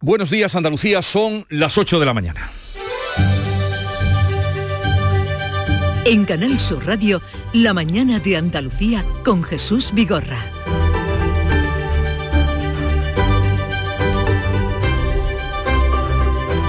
Buenos días Andalucía, son las 8 de la mañana. En Canal Sur Radio, La mañana de Andalucía con Jesús Vigorra.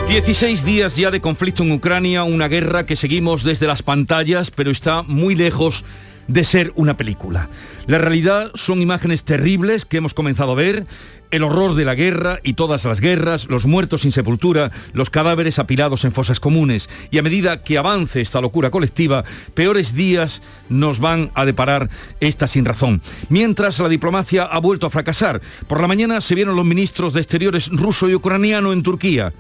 Dieciséis días ya de conflicto en Ucrania, una guerra que seguimos desde las pantallas, pero está muy lejos de ser una película. La realidad son imágenes terribles que hemos comenzado a ver, el horror de la guerra y todas las guerras, los muertos sin sepultura, los cadáveres apilados en fosas comunes. Y a medida que avance esta locura colectiva, peores días nos van a deparar esta sin razón. Mientras la diplomacia ha vuelto a fracasar, por la mañana se vieron los ministros de Exteriores ruso y ucraniano en Turquía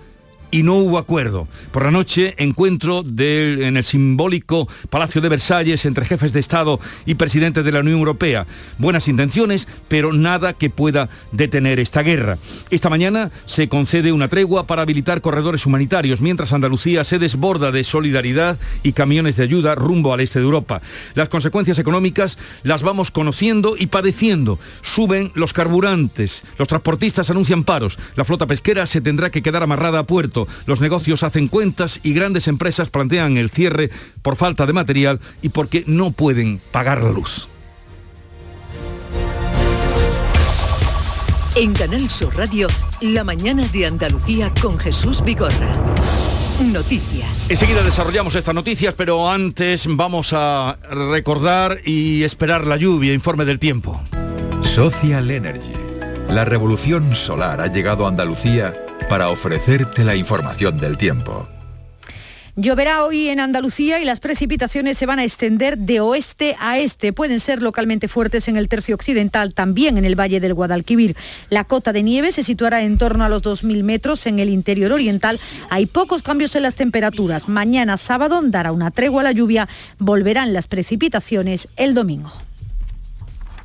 y no hubo acuerdo. Por la noche, encuentro en el simbólico Palacio de Versalles entre jefes de Estado y presidentes de la Unión Europea. Buenas intenciones, pero nada que pueda detener esta guerra. Esta mañana se concede una tregua para habilitar corredores humanitarios, mientras Andalucía se desborda de solidaridad y camiones de ayuda rumbo al este de Europa. Las consecuencias económicas las vamos conociendo y padeciendo. Suben los carburantes, los transportistas anuncian paros, la flota pesquera se tendrá que quedar amarrada a puerto los negocios hacen cuentas y grandes empresas plantean el cierre por falta de material y porque no pueden pagar la luz. En Canal Sur Radio, la mañana de Andalucía con Jesús Vigorra. Noticias. Enseguida desarrollamos estas noticias, pero antes vamos a recordar y esperar la lluvia, informe del tiempo. Social Energy. La revolución solar ha llegado a Andalucía para ofrecerte la información del tiempo. Lloverá hoy en Andalucía y las precipitaciones se van a extender de oeste a este. Pueden ser localmente fuertes en el tercio occidental, también en el valle del Guadalquivir. La cota de nieve se situará en torno a los 2.000 metros en el interior oriental. Hay pocos cambios en las temperaturas. Mañana sábado dará una tregua a la lluvia. Volverán las precipitaciones el domingo.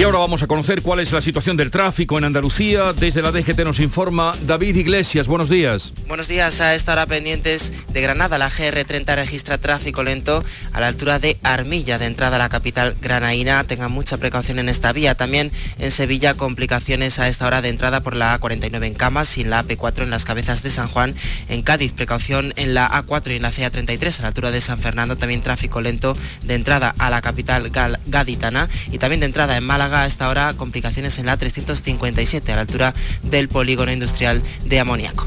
Y ahora vamos a conocer cuál es la situación del tráfico en Andalucía. Desde la DGT nos informa David Iglesias. Buenos días. Buenos días. A esta hora pendientes de Granada. La GR30 registra tráfico lento a la altura de Armilla, de entrada a la capital granaína. Tengan mucha precaución en esta vía. También en Sevilla, complicaciones a esta hora de entrada por la A49 en Camas, sin la AP4 en las cabezas de San Juan. En Cádiz, precaución en la A4 y en la CA33 a la altura de San Fernando. También tráfico lento de entrada a la capital gaditana y también de entrada en Málaga a esta complicaciones en la 357 a la altura del polígono industrial de amoníaco.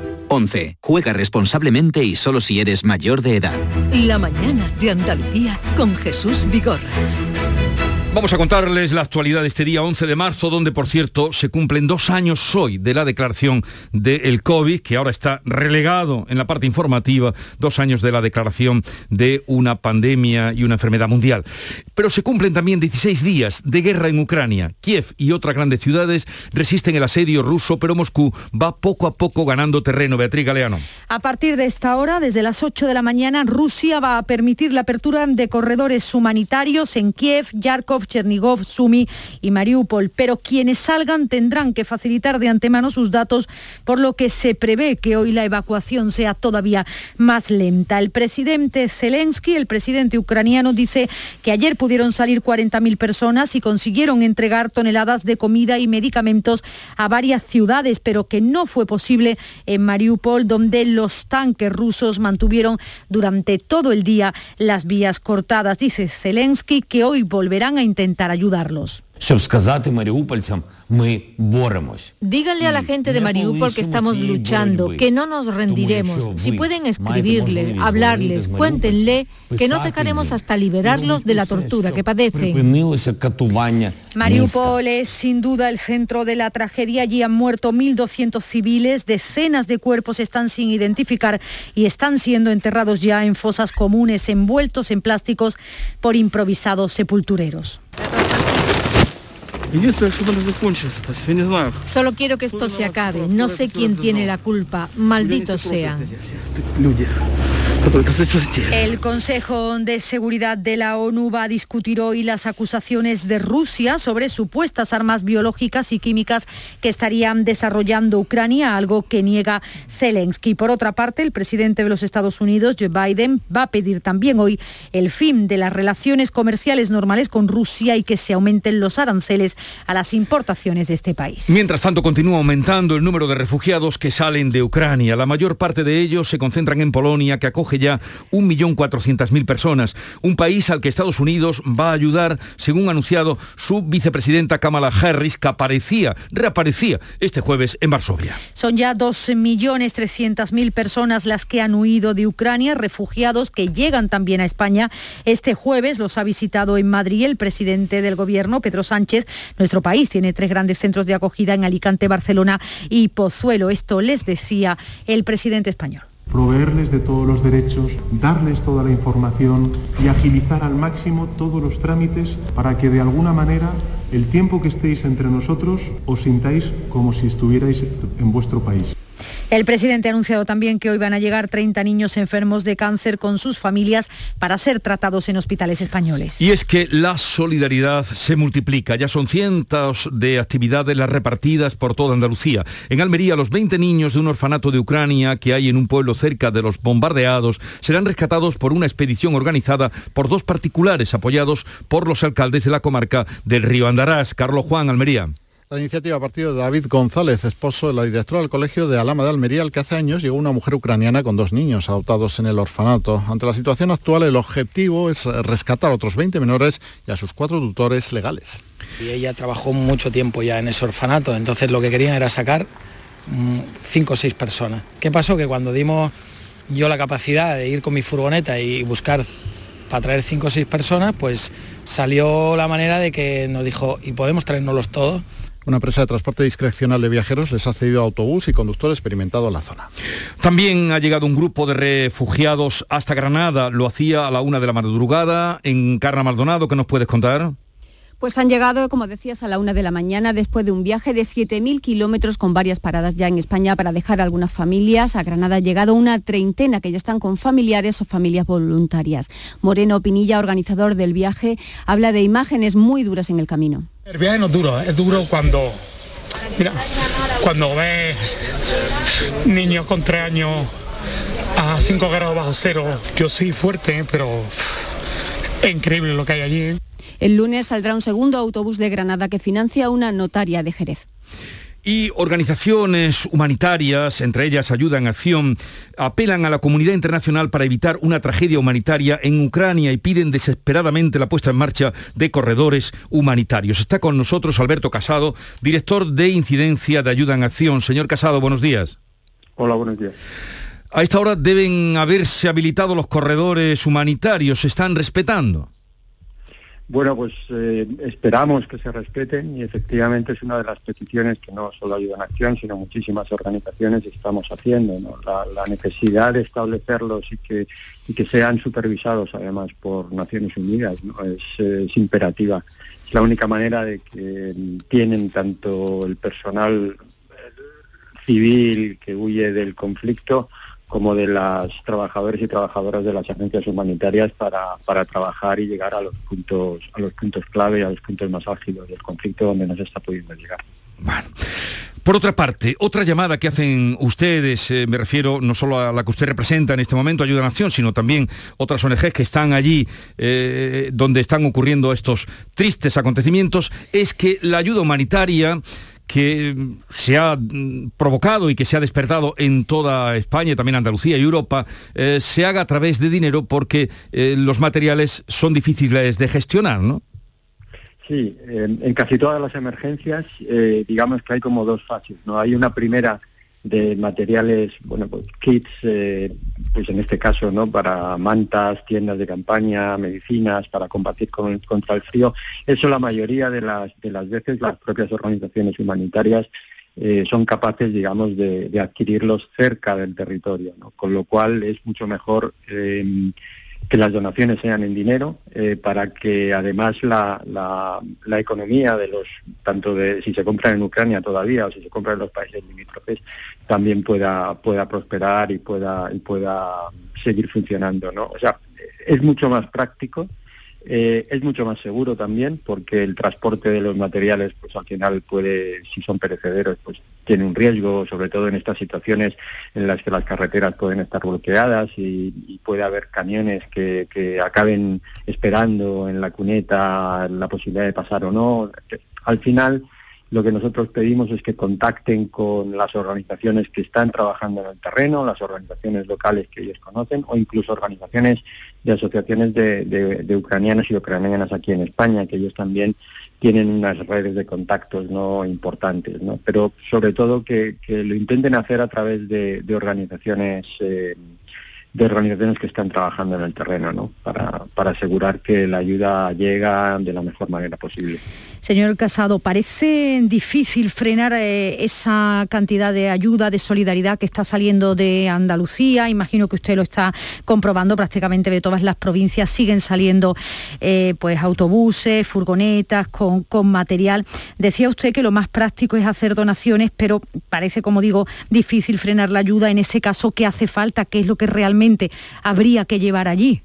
11. Juega responsablemente y solo si eres mayor de edad. La mañana de Andalucía con Jesús Vigorra. Vamos a contarles la actualidad de este día 11 de marzo, donde por cierto se cumplen dos años hoy de la declaración del COVID, que ahora está relegado en la parte informativa, dos años de la declaración de una pandemia y una enfermedad mundial. Pero se cumplen también 16 días de guerra en Ucrania. Kiev y otras grandes ciudades resisten el asedio ruso, pero Moscú va poco a poco ganando terreno. Beatriz Galeano. A partir de esta hora, desde las 8 de la mañana, Rusia va a permitir la apertura de corredores humanitarios en Kiev, Yarkov, Chernigov, Sumi y Mariupol, pero quienes salgan tendrán que facilitar de antemano sus datos, por lo que se prevé que hoy la evacuación sea todavía más lenta. El presidente Zelensky, el presidente ucraniano, dice que ayer pudieron salir 40.000 personas y consiguieron entregar toneladas de comida y medicamentos a varias ciudades, pero que no fue posible en Mariupol, donde los tanques rusos mantuvieron durante todo el día las vías cortadas. Dice Zelensky que hoy volverán a intentar ayudarlos. Díganle a la gente de Mariupol que estamos luchando, que no nos rendiremos. Si pueden escribirles, hablarles, cuéntenle que no dejaremos hasta liberarlos de la tortura que padecen. Mariupol es sin duda el centro de la tragedia. Allí han muerto 1.200 civiles, decenas de cuerpos están sin identificar y están siendo enterrados ya en fosas comunes, envueltos en plásticos por improvisados sepultureros. Solo quiero que esto se acabe. No sé quién tiene la culpa. Malditos sean. El Consejo de Seguridad de la ONU va a discutir hoy las acusaciones de Rusia sobre supuestas armas biológicas y químicas que estarían desarrollando Ucrania, algo que niega Zelensky. Por otra parte, el presidente de los Estados Unidos, Joe Biden, va a pedir también hoy el fin de las relaciones comerciales normales con Rusia y que se aumenten los aranceles a las importaciones de este país. Mientras tanto, continúa aumentando el número de refugiados que salen de Ucrania. La mayor parte de ellos se concentran en Polonia, que acoge ya 1.400.000 personas, un país al que Estados Unidos va a ayudar, según ha anunciado su vicepresidenta Kamala Harris, que aparecía, reaparecía este jueves en Varsovia. Son ya 2.300.000 personas las que han huido de Ucrania, refugiados que llegan también a España. Este jueves los ha visitado en Madrid el presidente del gobierno, Pedro Sánchez. Nuestro país tiene tres grandes centros de acogida en Alicante, Barcelona y Pozuelo. Esto les decía el presidente español proveerles de todos los derechos, darles toda la información y agilizar al máximo todos los trámites para que de alguna manera el tiempo que estéis entre nosotros os sintáis como si estuvierais en vuestro país. El presidente ha anunciado también que hoy van a llegar 30 niños enfermos de cáncer con sus familias para ser tratados en hospitales españoles. Y es que la solidaridad se multiplica. Ya son cientos de actividades las repartidas por toda Andalucía. En Almería, los 20 niños de un orfanato de Ucrania que hay en un pueblo cerca de los bombardeados serán rescatados por una expedición organizada por dos particulares apoyados por los alcaldes de la comarca del río Andarás. Carlos Juan, Almería. La iniciativa ha partido de David González, esposo de la directora del colegio de Alama de Almería, al que hace años llegó una mujer ucraniana con dos niños adoptados en el orfanato. Ante la situación actual, el objetivo es rescatar a otros 20 menores y a sus cuatro tutores legales. Y ella trabajó mucho tiempo ya en ese orfanato, entonces lo que querían era sacar mm, cinco o seis personas. ¿Qué pasó? Que cuando dimos yo la capacidad de ir con mi furgoneta y buscar para traer cinco o seis personas, pues salió la manera de que nos dijo, ¿y podemos traernoslos todos? Una empresa de transporte discrecional de viajeros les ha cedido autobús y conductor experimentado en la zona. También ha llegado un grupo de refugiados hasta Granada. Lo hacía a la una de la madrugada en Carna Maldonado. ¿Qué nos puedes contar? Pues han llegado, como decías, a la una de la mañana después de un viaje de 7.000 kilómetros con varias paradas ya en España para dejar a algunas familias. A Granada ha llegado una treintena que ya están con familiares o familias voluntarias. Moreno Pinilla, organizador del viaje, habla de imágenes muy duras en el camino. El viaje no es duro, es duro cuando, mira, cuando ves niños con tres años a 5 grados bajo cero. Yo soy fuerte, pero es increíble lo que hay allí. El lunes saldrá un segundo autobús de Granada que financia una notaria de Jerez. Y organizaciones humanitarias, entre ellas Ayuda en Acción, apelan a la comunidad internacional para evitar una tragedia humanitaria en Ucrania y piden desesperadamente la puesta en marcha de corredores humanitarios. Está con nosotros Alberto Casado, director de Incidencia de Ayuda en Acción. Señor Casado, buenos días. Hola, buenos días. A esta hora deben haberse habilitado los corredores humanitarios. ¿Se están respetando? Bueno, pues eh, esperamos que se respeten y efectivamente es una de las peticiones que no solo Ayuda en Acción, sino muchísimas organizaciones estamos haciendo. La, necesidad de establecerlos y que, que sean supervisados además por Naciones Unidas es, imperativa. Es la única manera de que tienen tanto el personal civil que huye del conflicto como de las trabajadores y trabajadoras de las agencias humanitarias para, para trabajar y llegar a los puntos a los puntos clave, a los puntos más ágidos del conflicto donde no se está pudiendo llegar. Por otra parte, otra llamada que hacen ustedes, eh, me refiero no solo a la que usted representa en este momento, Ayuda a Nación, sino también otras ONGs que están allí eh, donde están ocurriendo estos tristes acontecimientos, es que la ayuda humanitaria que se ha mm, provocado y que se ha despertado en toda España, también Andalucía y Europa, eh, se haga a través de dinero porque eh, los materiales son difíciles de gestionar, ¿no? Sí, en, casi todas las emergencias, eh, digamos que hay como dos fases, ¿no? Hay una primera de materiales, bueno, pues kits, eh, pues en este caso, ¿no? Para mantas, tiendas de campaña, medicinas, para combatir contra el frío. Eso la mayoría de las, de las veces las propias organizaciones humanitarias eh, son capaces, digamos, de, adquirirlos cerca del territorio, ¿no? Con lo cual es mucho mejor eh, que las donaciones sean en dinero eh, para que además la, la, economía de los tanto de si se compran en Ucrania todavía o si se compran en los países limítrofes también pueda pueda prosperar y pueda y pueda seguir funcionando no o sea es mucho más práctico eh, es mucho más seguro también porque el transporte de los materiales, pues al final puede, si son perecederos, pues tiene un riesgo, sobre todo en estas situaciones en las que las carreteras pueden estar bloqueadas y, puede haber camiones que, que, acaben esperando en la cuneta la posibilidad de pasar o no. Al final lo que nosotros pedimos es que contacten con las organizaciones que están trabajando en el terreno, las organizaciones locales que ellos conocen o incluso organizaciones de asociaciones de, de, ucranianos y ucranianas aquí en España, que ellos también tienen unas redes de contactos no importantes, ¿no? pero sobre todo que, lo intenten hacer a través de, organizaciones eh, de organizaciones que están trabajando en el terreno, ¿no? Para, para asegurar que la ayuda llega de la mejor manera posible. Señor Casado, parece difícil frenar eh, esa cantidad de ayuda, de solidaridad que está saliendo de Andalucía. Imagino que usted lo está comprobando prácticamente de todas las provincias. Siguen saliendo eh, pues autobuses, furgonetas con, con material. Decía usted que lo más práctico es hacer donaciones, pero parece, como digo, difícil frenar la ayuda. En ese caso, ¿qué hace falta? ¿Qué es lo que realmente habría que llevar allí?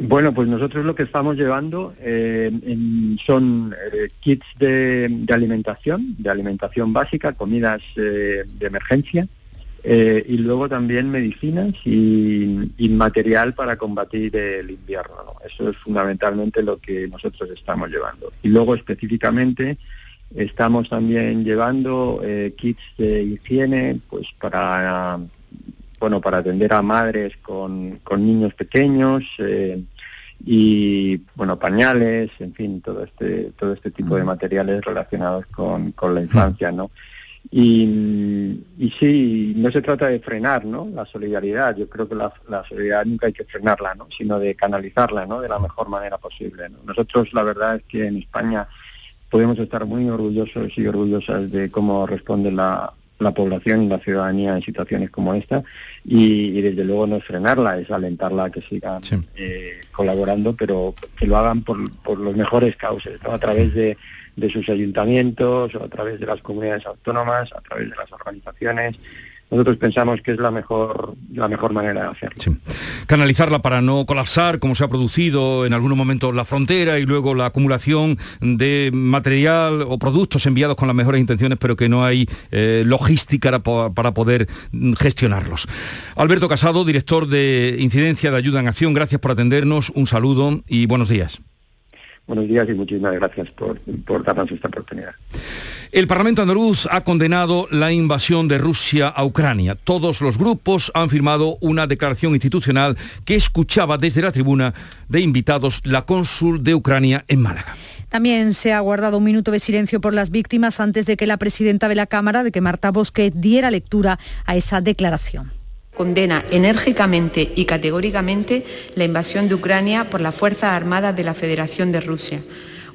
Bueno, pues nosotros lo que estamos llevando eh, son eh, kits de, alimentación, de alimentación básica, comidas eh, de emergencia y luego también medicinas y, material para combatir el invierno. Eso es fundamentalmente lo que nosotros estamos llevando. Y luego específicamente estamos también llevando kits de higiene, pues para bueno, para atender a madres con, con niños pequeños eh, y, bueno, pañales, en fin, todo este, todo este tipo de materiales relacionados con, con la infancia, ¿no? Y, y, sí, no se trata de frenar ¿no? la solidaridad, yo creo que la, la, solidaridad nunca hay que frenarla, ¿no? sino de canalizarla ¿no? de la mejor manera posible. Nosotros la verdad es que en España podemos estar muy orgullosos y orgullosas de cómo responde la, la población y la ciudadanía en situaciones como esta y, desde luego no es frenarla, es alentarla a que sigan eh, colaborando, pero que lo hagan por, por los mejores cauces, a través de, de sus ayuntamientos o a través de las comunidades autónomas, a través de las organizaciones nosotros pensamos que es la mejor, la mejor manera de hacerlo. Canalizarla para no colapsar, como se ha producido en algunos momentos la frontera y luego la acumulación de material o productos enviados con las mejores intenciones, pero que no hay eh, logística para, poder gestionarlos. Alberto Casado, director de Incidencia de Ayuda en Acción, gracias por atendernos, un saludo y buenos días. Buenos días y muchísimas gracias por, por darnos esta oportunidad. El Parlamento andaluz ha condenado la invasión de Rusia a Ucrania. Todos los grupos han firmado una declaración institucional que escuchaba desde la tribuna de invitados la cónsul de Ucrania en Málaga. También se ha guardado un minuto de silencio por las víctimas antes de que la presidenta de la Cámara, de que Marta Bosque, diera lectura a esa declaración condena enérgicamente y categóricamente la invasión de Ucrania por las Fuerzas Armadas de la Federación de Rusia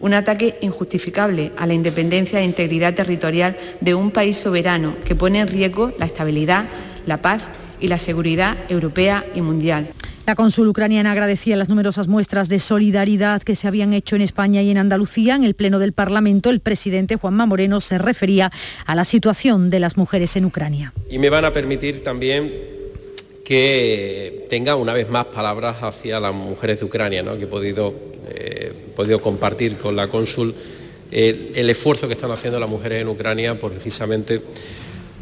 un ataque injustificable a la independencia e integridad territorial de un país soberano que pone en riesgo la estabilidad, la paz y la seguridad europea y mundial. La cónsul ucraniana agradecía las numerosas muestras de solidaridad que se habían hecho en España y en Andalucía. En el Pleno del Parlamento, el presidente Juanma Moreno se refería a la situación de las mujeres en Ucrania. Y me van a permitir también que tenga una vez más palabras hacia las mujeres de Ucrania, que he podido, eh, podido compartir con la cónsul eh, el esfuerzo que están haciendo las mujeres en Ucrania por precisamente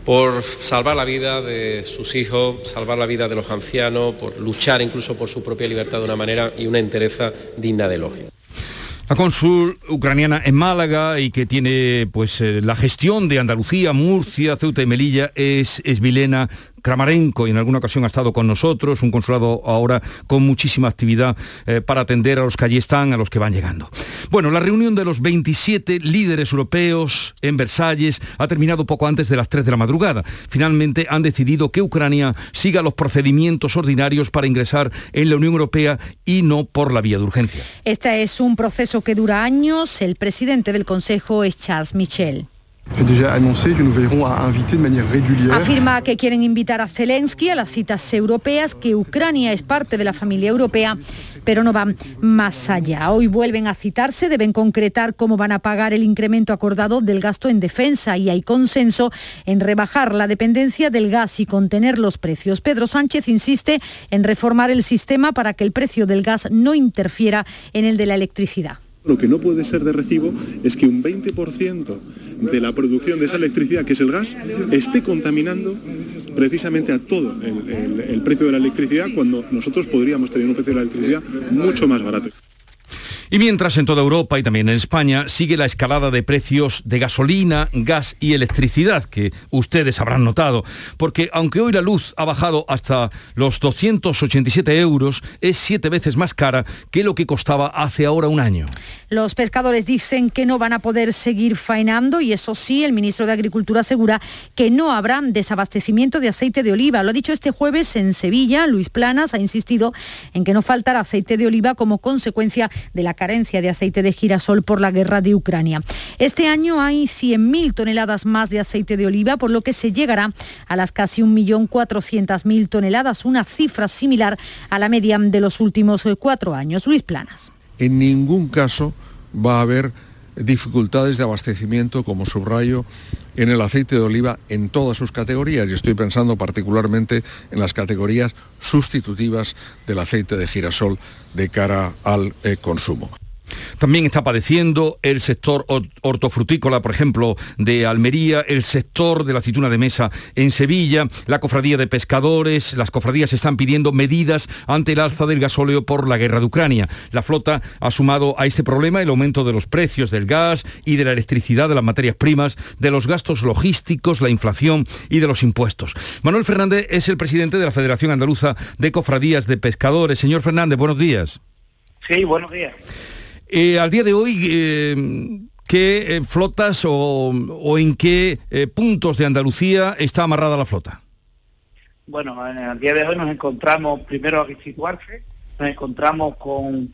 por salvar la vida de sus hijos, salvar la vida de los ancianos, por luchar incluso por su propia libertad de una manera y una entereza digna de elogio. La cónsul ucraniana en Málaga y que tiene pues eh, la gestión de Andalucía, Murcia, Ceuta y Melilla es, es Vilena Kramarenko y en alguna ocasión ha estado con nosotros, un consulado ahora con muchísima actividad eh, para atender a los que allí están, a los que van llegando. Bueno, la reunión de los 27 líderes europeos en Versalles ha terminado poco antes de las 3 de la madrugada. Finalmente han decidido que Ucrania siga los procedimientos ordinarios para ingresar en la Unión Europea y no por la vía de urgencia. Este es un proceso que dura años. El presidente del Consejo es Charles Michel. Afirma que quieren invitar a Zelensky a las citas europeas, que Ucrania es parte de la familia europea, pero no van más allá. Hoy vuelven a citarse, deben concretar cómo van a pagar el incremento acordado del gasto en defensa y hay consenso en rebajar la dependencia del gas y contener los precios. Pedro Sánchez insiste en reformar el sistema para que el precio del gas no interfiera en el de la electricidad. Lo que no puede ser de recibo es que un 20% de la producción de esa electricidad, que es el gas, esté contaminando precisamente a todo el, precio de la electricidad cuando nosotros podríamos tener un precio de la electricidad mucho más barato. Y mientras en toda Europa y también en España sigue la escalada de precios de gasolina, gas y electricidad, que ustedes habrán notado, porque aunque hoy la luz ha bajado hasta los 287 euros, es siete veces más cara que lo que costaba hace ahora un año. Los pescadores dicen que no van a poder seguir faenando y eso sí, el ministro de Agricultura asegura que no habrá desabastecimiento de aceite de oliva. Lo ha dicho este jueves en Sevilla, Luis Planas ha insistido en que no faltará aceite de oliva como consecuencia de la carencia de aceite de girasol por la guerra de Ucrania. Este año hay 100.000 toneladas más de aceite de oliva, por lo que se llegará a las casi 1.400.000 toneladas, una cifra similar a la media de los últimos eh, cuatro años. Luis Planas. En ningún caso va a haber dificultades de abastecimiento, como subrayo, en el aceite de oliva en todas sus categorías y estoy pensando particularmente en las categorías sustitutivas del aceite de girasol de cara al eh, consumo. También está padeciendo el sector hortofrutícola, por ejemplo, de Almería, el sector de la aceituna de mesa en Sevilla, la cofradía de pescadores, las cofradías están pidiendo medidas ante el alza del gasóleo por la guerra de Ucrania. La flota ha sumado a este problema el aumento de los precios del gas y de la electricidad, de las materias primas, de los gastos logísticos, la inflación y de los impuestos. Manuel Fernández es el presidente de la Federación Andaluza de Cofradías de Pescadores. Señor Fernández, buenos días. Sí, buenos días. Eh, al día de hoy, eh, ¿qué eh, flotas o, en qué puntos de Andalucía está amarrada la flota? Bueno, al día de hoy nos encontramos primero a situarse, nos encontramos con,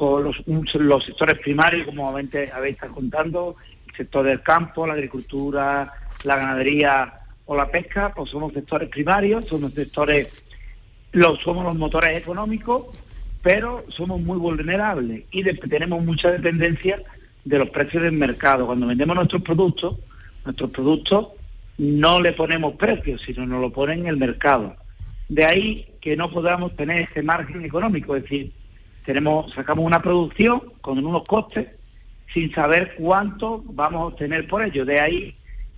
los, sectores primarios, como habéis estado contando, el sector del campo, la agricultura, la ganadería o la pesca, pues somos sectores primarios, somos sectores, somos los motores económicos pero somos muy vulnerables y tenemos mucha dependencia de los precios del mercado. Cuando vendemos nuestros productos, nuestros productos no le ponemos precios, sino nos lo ponen en el mercado. De ahí que no podamos tener ese margen económico, es decir, tenemos, sacamos una producción con unos costes sin saber cuánto vamos a obtener por ello. De ahí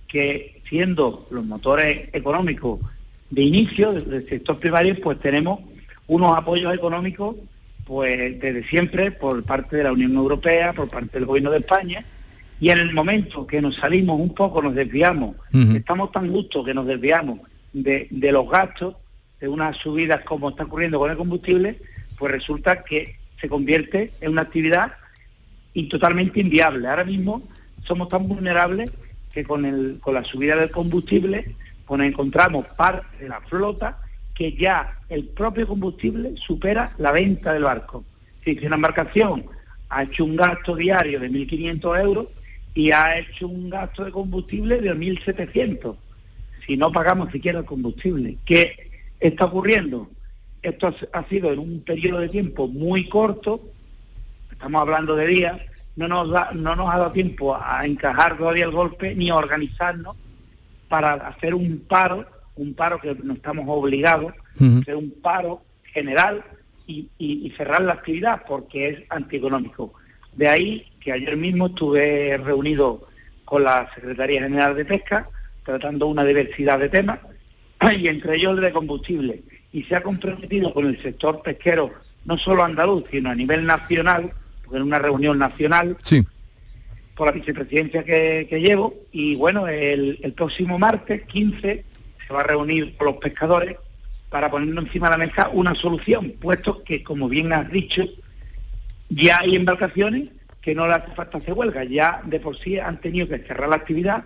que siendo los motores económicos de inicio del sector primario, pues tenemos unos apoyos económicos pues desde siempre por parte de la Unión Europea, por parte del Gobierno de España, y en el momento que nos salimos un poco, nos desviamos, estamos tan justos que nos desviamos de, los gastos, de unas subidas como está ocurriendo con el combustible, pues resulta que se convierte en una actividad y totalmente inviable. Ahora mismo somos tan vulnerables que con, el, con la subida del combustible pues nos encontramos parte de la flota que ya el propio combustible supera la venta del barco. Si una embarcación ha hecho un gasto diario de 1.500 euros y ha hecho un gasto de combustible de 1.700, si no pagamos siquiera el combustible. ¿Qué está ocurriendo? Esto ha sido en un periodo de tiempo muy corto, estamos hablando de días, no nos, no nos ha dado tiempo a encajar todavía el golpe ni a organizarnos para hacer un paro un paro que no estamos obligados, uh un paro general y, cerrar la actividad porque es antieconómico. De ahí que ayer mismo estuve reunido con la Secretaría General de Pesca, tratando una diversidad de temas, y entre ellos el de combustible. Y se ha comprometido con el sector pesquero, no solo andaluz, sino a nivel nacional, porque en una reunión nacional, sí. por la vicepresidencia que, llevo, y bueno, el, el próximo martes 15 se va a reunir con los pescadores para ponernos encima de la mesa una solución, puesto que, como bien has dicho, ya hay embarcaciones que no le hace falta hacer huelga, ya de por sí han tenido que cerrar la actividad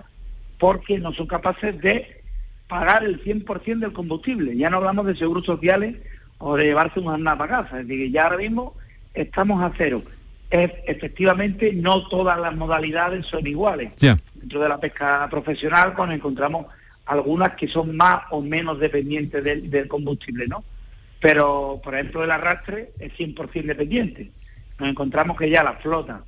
porque no son capaces de pagar el 100% del combustible. Ya no hablamos de seguros sociales o de llevarse una casa, es decir, ya ahora mismo estamos a cero. efectivamente, no todas las modalidades son iguales. Dentro de la pesca profesional, pues encontramos algunas que son más o menos dependientes del, combustible, ¿no? Pero, por ejemplo, el arrastre es 100% dependiente. Nos encontramos que ya la flota,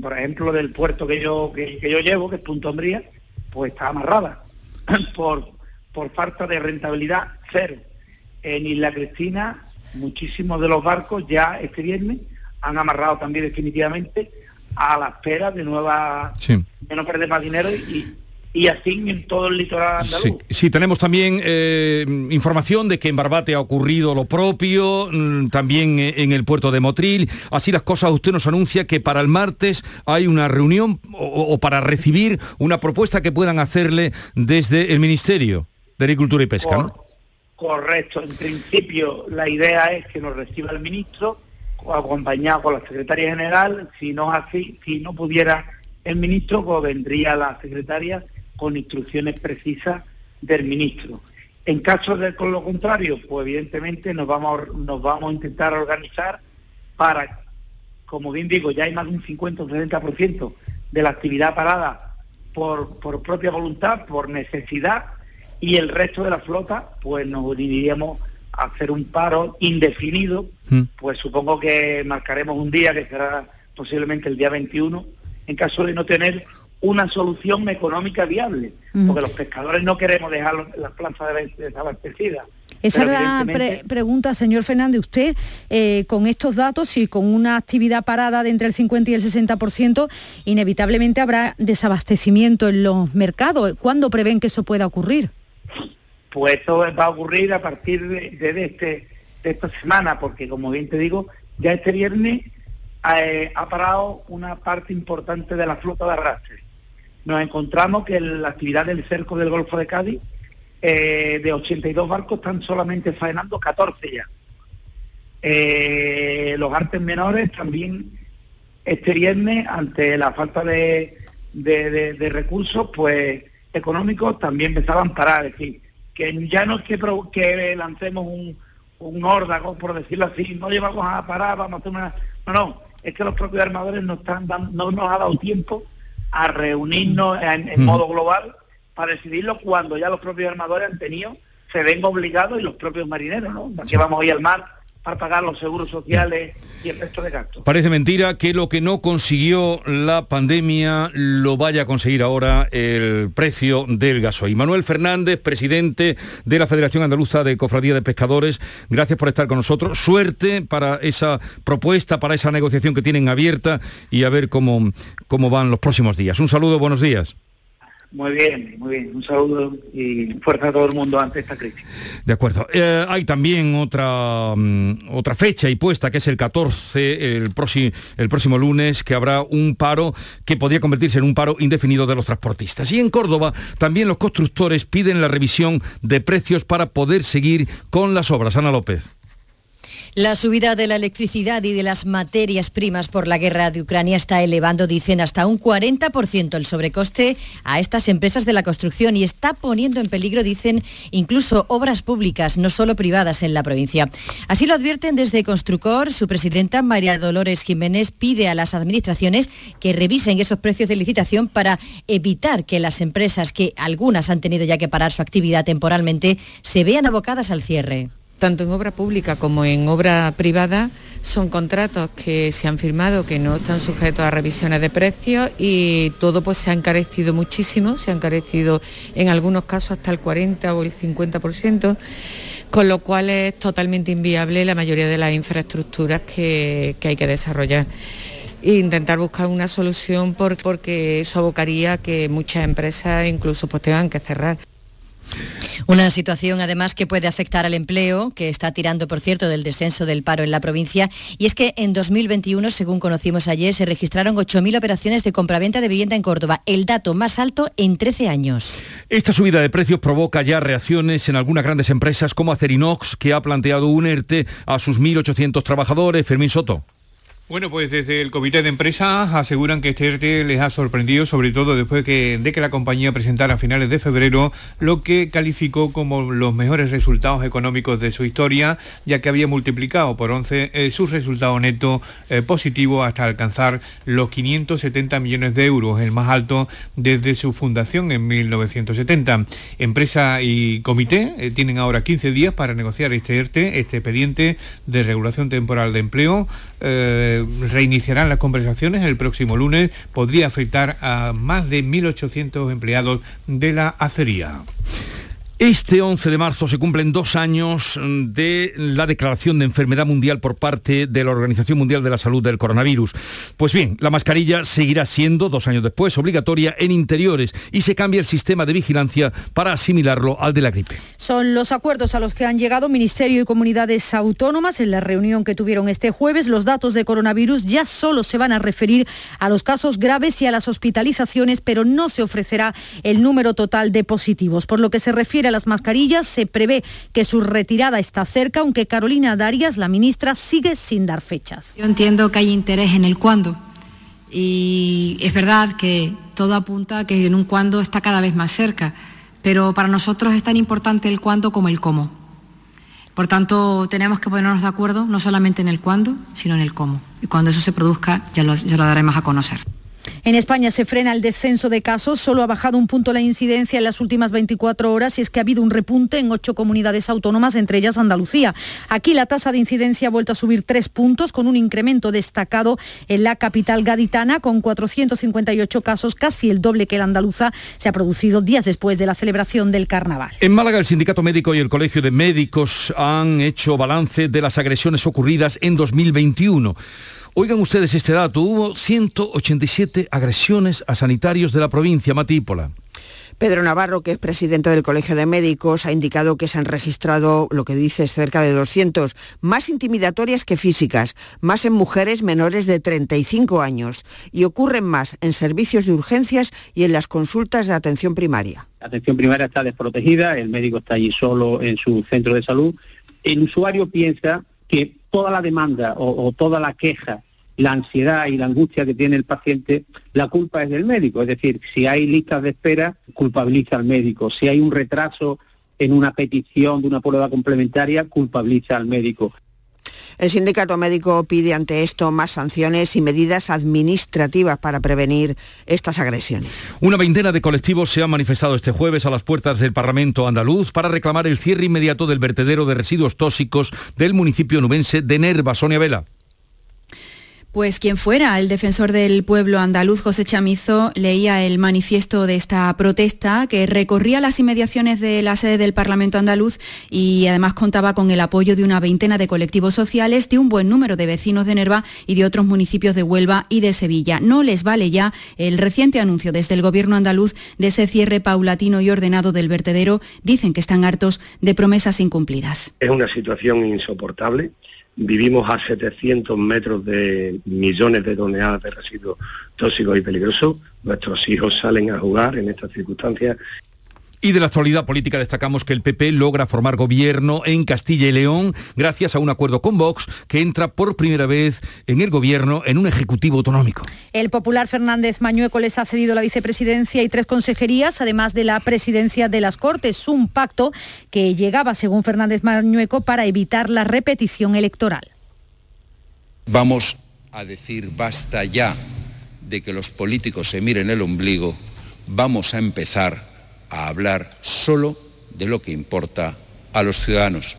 por ejemplo, del puerto que yo, que, yo llevo, que es Punto Hombría, pues está amarrada por, por falta de rentabilidad cero. En Isla Cristina, muchísimos de los barcos ya este viernes han amarrado también definitivamente a la espera de nuevas, de no perder más dinero y, y así en todo el litoral andaluz. Sí, tenemos también eh, información de que en Barbate ha ocurrido lo propio, mm, también eh, en el puerto de Motril. Así las cosas, usted nos anuncia que para el martes hay una reunión o, para recibir una propuesta que puedan hacerle desde el Ministerio de Agricultura y Pesca, ¿no? Correcto. En principio la idea es que nos reciba el ministro acompañado con la secretaria general. Si no así, si no pudiera el ministro, pues vendría la secretaria con instrucciones precisas del ministro. En caso de con lo contrario, pues evidentemente nos vamos, a, nos vamos a intentar organizar para, como bien digo, ya hay más de un 50 o 60% de la actividad parada por, por propia voluntad, por necesidad, y el resto de la flota, pues nos uniríamos a hacer un paro indefinido, mm. pues supongo que marcaremos un día que será posiblemente el día 21, en caso de no tener una solución económica viable, porque los pescadores no queremos dejar las plantas desabastecidas. Esa es la pregunta, señor Fernández. Usted, eh, con estos datos y con una actividad parada de entre el 50 y el 60%, inevitablemente habrá desabastecimiento en los mercados. ¿Cuándo prevén que eso pueda ocurrir? Pues eso va a ocurrir a partir de, este, de esta semana, porque como bien te digo, ya este viernes eh, ha parado una parte importante de la flota de arrastre nos encontramos que la actividad del cerco del Golfo de Cádiz, eh, de 82 barcos, están solamente faenando 14 ya. Eh, los artes menores también este viernes, ante la falta de, recursos pues económicos, también empezaban a parar. Es decir, que ya no es que, lancemos un, un órdago, por decirlo así, no llevamos a parar, vamos a hacer una... No, no, es que los propios armadores no, están no nos ha dado tiempo a reunirnos en, modo global para decidirlo cuando ya los propios armadores han tenido, se ven obligados y los propios marineros, ¿no? Que vamos a ir al mar para pagar los seguros sociales y el resto de gastos. Parece mentira que lo que no consiguió la pandemia lo vaya a conseguir ahora el precio del gasoil. Manuel Fernández, presidente de la Federación Andaluza de Cofradía de Pescadores, gracias por estar con nosotros. Suerte para esa propuesta, para esa negociación que tienen abierta y a ver cómo, cómo van los próximos días. Un saludo, buenos días. Muy bien, muy bien. Un saludo y fuerza a todo el mundo ante esta crisis. De acuerdo. Eh, hay también otra, mm, otra fecha y puesta, que es el 14, el, el próximo lunes, que habrá un paro que podría convertirse en un paro indefinido de los transportistas. Y en Córdoba también los constructores piden la revisión de precios para poder seguir con las obras. Ana López. La subida de la electricidad y de las materias primas por la guerra de Ucrania está elevando, dicen, hasta un 40% el sobrecoste a estas empresas de la construcción y está poniendo en peligro, dicen, incluso obras públicas, no solo privadas en la provincia. Así lo advierten desde Construcor. Su presidenta, María Dolores Jiménez, pide a las administraciones que revisen esos precios de licitación para evitar que las empresas, que algunas han tenido ya que parar su actividad temporalmente, se vean abocadas al cierre tanto en obra pública como en obra privada, son contratos que se han firmado, que no están sujetos a revisiones de precios y todo pues se ha encarecido muchísimo, se ha encarecido en algunos casos hasta el 40 o el 50%, con lo cual es totalmente inviable la mayoría de las infraestructuras que, hay que desarrollar e intentar buscar una solución porque eso abocaría que muchas empresas incluso pues tengan que cerrar. Una situación además que puede afectar al empleo, que está tirando, por cierto, del descenso del paro en la provincia. Y es que en 2021, según conocimos ayer, se registraron 8.000 operaciones de compraventa de vivienda en Córdoba, el dato más alto en 13 años. Esta subida de precios provoca ya reacciones en algunas grandes empresas como Acerinox, que ha planteado un ERTE a sus 1.800 trabajadores. Fermín Soto. Bueno, pues desde el comité de empresas aseguran que este ERTE les ha sorprendido, sobre todo después de que, la compañía presentara a finales de febrero lo que calificó como los mejores resultados económicos de su historia, ya que había multiplicado por 11 eh, su resultado neto eh, positivo hasta alcanzar los 570 millones de euros, el más alto desde su fundación en 1970. Empresa y comité eh, tienen ahora 15 días para negociar este ERTE, este expediente de regulación temporal de empleo reiniciarán las conversaciones el próximo lunes, podría afectar a más de 1.800 empleados de la acería. Este 11 de marzo se cumplen dos años de la declaración de enfermedad mundial por parte de la Organización Mundial de la Salud del coronavirus. Pues bien, la mascarilla seguirá siendo, dos años después, obligatoria en interiores y se cambia el sistema de vigilancia para asimilarlo al de la gripe. Son los acuerdos a los que han llegado Ministerio y comunidades autónomas en la reunión que tuvieron este jueves. Los datos de coronavirus ya solo se van a referir a los casos graves y a las hospitalizaciones, pero no se ofrecerá el número total de positivos. Por lo que se refiere a las mascarillas, se prevé que su retirada está cerca, aunque Carolina Darias, la ministra, sigue sin dar fechas. Yo entiendo que hay interés en el cuándo y es verdad que todo apunta a que en un cuándo está cada vez más cerca, pero para nosotros es tan importante el cuándo como el cómo. Por tanto, tenemos que ponernos de acuerdo no solamente en el cuándo, sino en el cómo. Y cuando eso se produzca, ya lo, ya lo daremos a conocer. En España se frena el descenso de casos, solo ha bajado un punto la incidencia en las últimas 24 horas y es que ha habido un repunte en ocho comunidades autónomas, entre ellas Andalucía. Aquí la tasa de incidencia ha vuelto a subir tres puntos con un incremento destacado en la capital gaditana con 458 casos, casi el doble que la andaluza, se ha producido días después de la celebración del carnaval. En Málaga el Sindicato Médico y el Colegio de Médicos han hecho balance de las agresiones ocurridas en 2021. Oigan ustedes este dato, hubo 187 agresiones a sanitarios de la provincia Matípola. Pedro Navarro, que es presidente del Colegio de Médicos, ha indicado que se han registrado, lo que dice, cerca de 200, más intimidatorias que físicas, más en mujeres menores de 35 años y ocurren más en servicios de urgencias y en las consultas de atención primaria. La atención primaria está desprotegida, el médico está allí solo en su centro de salud. El usuario piensa que toda la demanda o, toda la queja la ansiedad y la angustia que tiene el paciente, la culpa es del médico. Es decir, si hay listas de espera, culpabiliza al médico. Si hay un retraso en una petición de una prueba complementaria, culpabiliza al médico. El sindicato médico pide ante esto más sanciones y medidas administrativas para prevenir estas agresiones. Una veintena de colectivos se han manifestado este jueves a las puertas del Parlamento andaluz para reclamar el cierre inmediato del vertedero de residuos tóxicos del municipio nubense de Nerva. Sonia Vela. Pues quien fuera el defensor del pueblo andaluz, José Chamizo, leía el manifiesto de esta protesta que recorría las inmediaciones de la sede del Parlamento andaluz y además contaba con el apoyo de una veintena de colectivos sociales, de un buen número de vecinos de Nerva y de otros municipios de Huelva y de Sevilla. No les vale ya el reciente anuncio desde el gobierno andaluz de ese cierre paulatino y ordenado del vertedero. Dicen que están hartos de promesas incumplidas. Es una situación insoportable Vivimos a 700 metros de millones de toneladas de residuos tóxicos y peligrosos. Nuestros hijos salen a jugar en estas circunstancias y de la actualidad política destacamos que el PP logra formar gobierno en Castilla y León gracias a un acuerdo con Vox que entra por primera vez en el gobierno en un ejecutivo autonómico. El popular Fernández Mañueco les ha cedido la vicepresidencia y tres consejerías, además de la presidencia de las Cortes, un pacto que llegaba, según Fernández Mañueco, para evitar la repetición electoral. Vamos a decir basta ya de que los políticos se miren el ombligo, vamos a empezar a hablar solo de lo que importa a los ciudadanos.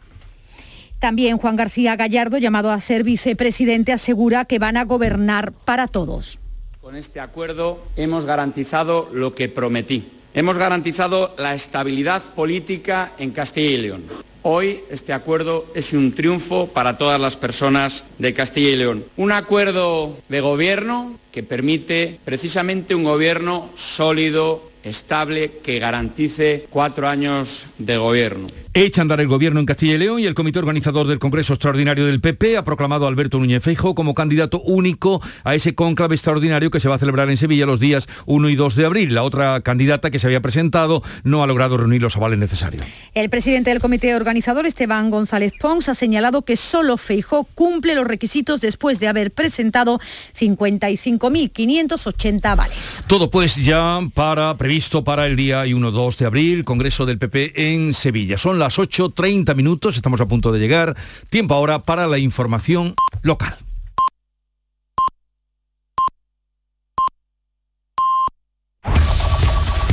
También Juan García Gallardo, llamado a ser vicepresidente, asegura que van a gobernar para todos. Con este acuerdo hemos garantizado lo que prometí. Hemos garantizado la estabilidad política en Castilla y León. Hoy este acuerdo es un triunfo para todas las personas de Castilla y León. Un acuerdo de gobierno que permite precisamente un gobierno sólido, estable, que garantice cuatro años de gobierno. Echa a andar el gobierno en Castilla y León y el comité organizador del Congreso Extraordinario del PP ha proclamado a Alberto Núñez Feijóo como candidato único a ese cónclave extraordinario que se va a celebrar en Sevilla los días 1 y 2 de abril. La otra candidata que se había presentado no ha logrado reunir los avales necesarios. El presidente del comité organizador, Esteban González Pons, ha señalado que solo Feijóo cumple los requisitos después de haber presentado 55.580 avales. Todo pues ya para previsto para el día 1-2 de abril, Congreso del PP en Sevilla. Son las 8.30 minutos, estamos a punto de llegar. Tiempo ahora para la información local.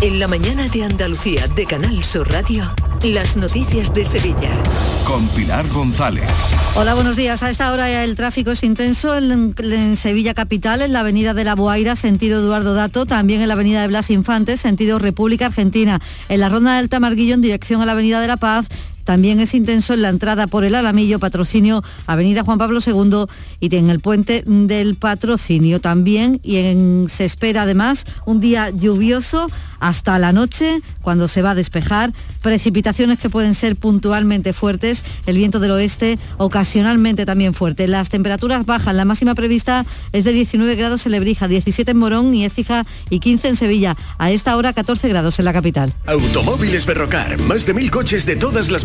En la mañana de Andalucía de Canal Sur Radio, las noticias de Sevilla. Con Pilar González. Hola, buenos días. A esta hora el tráfico es intenso en, en, Sevilla Capital, en la avenida de la Boaira, sentido Eduardo Dato, también en la avenida de Blas Infantes, sentido República Argentina, en la ronda del Tamarguillo en dirección a la avenida de la Paz también es intenso en la entrada por el Alamillo, patrocinio Avenida Juan Pablo II y en el puente del patrocinio también. Y se espera además un día lluvioso hasta la noche, cuando se va a despejar, precipitaciones que pueden ser puntualmente fuertes, el viento del oeste ocasionalmente también fuerte. Las temperaturas bajan, la máxima prevista es de 19 grados en Lebrija, 17 en Morón y Écija y 15 en Sevilla. A esta hora 14 grados en la capital. Automóviles Berrocar, más de mil coches de todas las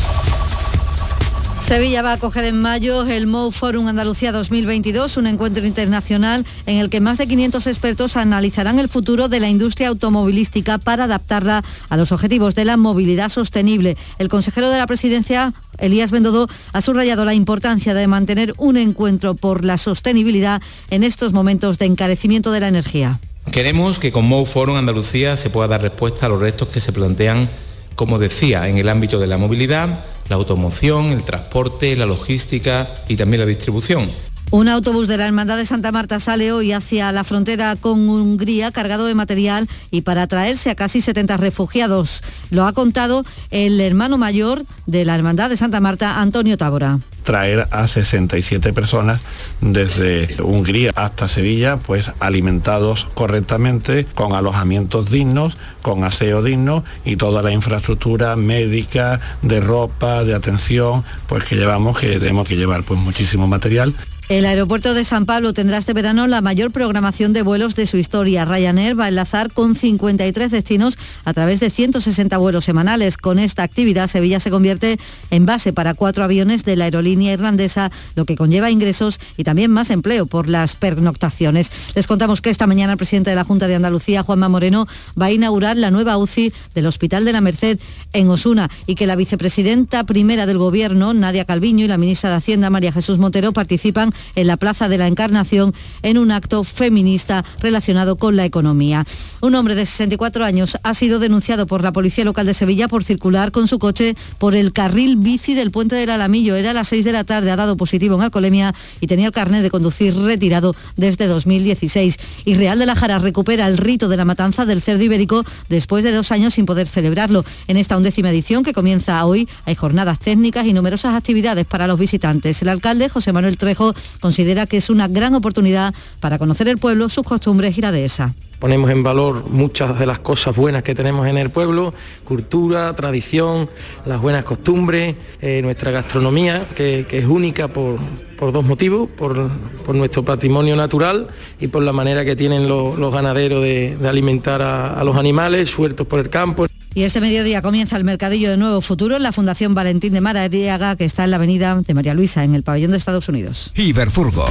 Sevilla va a acoger en mayo el MOU Forum Andalucía 2022, un encuentro internacional en el que más de 500 expertos analizarán el futuro de la industria automovilística para adaptarla a los objetivos de la movilidad sostenible. El consejero de la presidencia, Elías Bendodo, ha subrayado la importancia de mantener un encuentro por la sostenibilidad en estos momentos de encarecimiento de la energía. Queremos que con MOU Forum Andalucía se pueda dar respuesta a los retos que se plantean, como decía, en el ámbito de la movilidad, la automoción, el transporte, la logística y también la distribución. Un autobús de la Hermandad de Santa Marta sale hoy hacia la frontera con Hungría cargado de material y para traerse a casi 70 refugiados. Lo ha contado el hermano mayor de la Hermandad de Santa Marta, Antonio Tábora traer a 67 personas desde Hungría hasta Sevilla, pues alimentados correctamente, con alojamientos dignos, con aseo digno y toda la infraestructura médica, de ropa, de atención, pues que llevamos, que tenemos que llevar pues muchísimo material. El aeropuerto de San Pablo tendrá este verano la mayor programación de vuelos de su historia. Ryanair va a enlazar con 53 destinos a través de 160 vuelos semanales. Con esta actividad, Sevilla se convierte en base para cuatro aviones de la aerolínea irlandesa, lo que conlleva ingresos y también más empleo por las pernoctaciones. Les contamos que esta mañana el presidente de la Junta de Andalucía, Juanma Moreno, va a inaugurar la nueva UCI del Hospital de la Merced en Osuna y que la vicepresidenta primera del Gobierno, Nadia Calviño, y la ministra de Hacienda, María Jesús Montero, participan en la Plaza de la Encarnación en un acto feminista relacionado con la economía. Un hombre de 64 años ha sido denunciado por la Policía Local de Sevilla por circular con su coche por el carril bici del puente del Alamillo. Era a las 6 de la tarde, ha dado positivo en alcoholemia y tenía el carnet de conducir retirado desde 2016. Y Real de la Jara recupera el rito de la matanza del cerdo ibérico después de dos años sin poder celebrarlo. En esta undécima edición que comienza hoy hay jornadas técnicas y numerosas actividades para los visitantes. El alcalde José Manuel Trejo considera que es una gran oportunidad para conocer el pueblo, sus costumbres y la dehesa ponemos en valor muchas de las cosas buenas que tenemos en el pueblo, cultura, tradición, las buenas costumbres, eh, nuestra gastronomía, que, es única por, dos motivos, por, nuestro patrimonio natural y por la manera que tienen los, ganaderos de, alimentar a, a los animales sueltos por el campo. Y este mediodía comienza el mercadillo de Nuevo Futuro en la Fundación Valentín de Maradiaga, que está en la avenida de María Luisa, en el pabellón de Estados Unidos. Iberfurgo.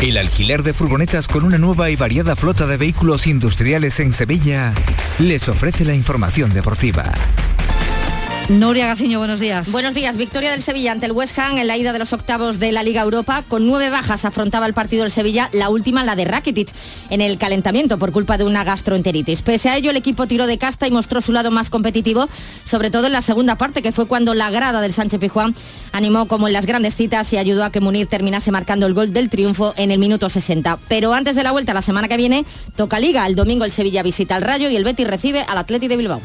El alquiler de furgonetas con una nueva y variada flota de vehículos industriales en Sevilla les ofrece la información deportiva. Nuria Gaciño, buenos días. Buenos días. Victoria del Sevilla ante el West Ham en la ida de los octavos de la Liga Europa. Con nueve bajas afrontaba el partido del Sevilla, la última la de Rakitic, en el calentamiento por culpa de una gastroenteritis. Pese a ello, el equipo tiró de casta y mostró su lado más competitivo, sobre todo en la segunda parte, que fue cuando la grada del Sánchez Pijuán animó como en las grandes citas y ayudó a que Munir terminase marcando el gol del triunfo en el minuto 60. Pero antes de la vuelta, la semana que viene, toca Liga. El domingo el Sevilla visita al Rayo y el Betis recibe al Atleti de Bilbao.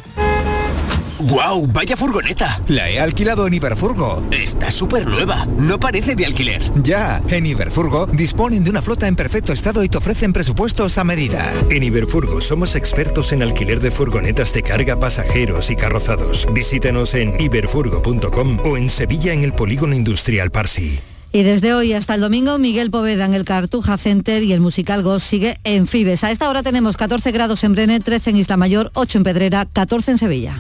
¡Guau! ¡Vaya furgoneta! La he alquilado en Iberfurgo. Está súper nueva. No parece de alquiler. Ya, en Iberfurgo disponen de una flota en perfecto estado y te ofrecen presupuestos a medida. En Iberfurgo somos expertos en alquiler de furgonetas de carga, pasajeros y carrozados. Visítanos en iberfurgo.com o en Sevilla en el Polígono Industrial Parsi. Y desde hoy hasta el domingo, Miguel Poveda en el Cartuja Center y el musical Ghost sigue en Fibes. A esta hora tenemos 14 grados en Brené, 13 en Isla Mayor, 8 en Pedrera, 14 en Sevilla.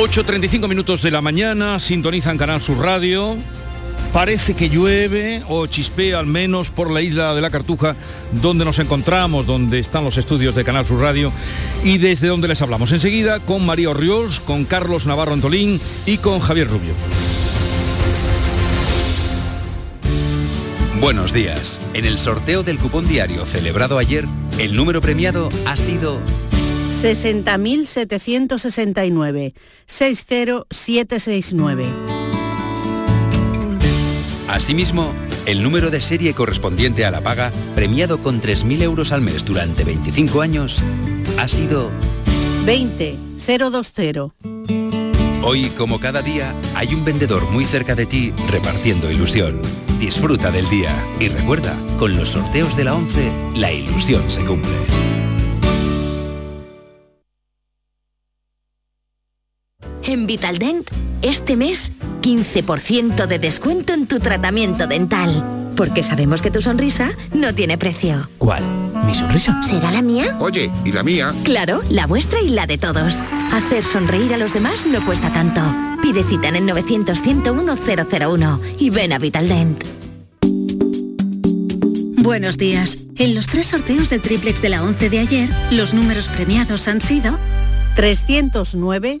8.35 minutos de la mañana, sintonizan Canal Sur Radio. Parece que llueve o chispea al menos por la isla de la Cartuja, donde nos encontramos, donde están los estudios de Canal Sur Radio y desde donde les hablamos. Enseguida con María Orriols, con Carlos Navarro Antolín y con Javier Rubio. Buenos días. En el sorteo del cupón diario celebrado ayer, el número premiado ha sido 60.769 60769. Asimismo, el número de serie correspondiente a la paga, premiado con 3.000 euros al mes durante 25 años, ha sido 20020. Hoy, como cada día, hay un vendedor muy cerca de ti repartiendo ilusión. Disfruta del día y recuerda, con los sorteos de la 11, la ilusión se cumple. En Vitaldent, este mes, 15% de descuento en tu tratamiento dental. Porque sabemos que tu sonrisa no tiene precio. ¿Cuál? ¿Mi sonrisa? ¿Será la mía? Oye, ¿y la mía? Claro, la vuestra y la de todos. Hacer sonreír a los demás no cuesta tanto. Pide cita en el 900-101-001 y ven a Vitaldent. Buenos días. En los tres sorteos del triplex de la 11 de ayer, los números premiados han sido 309,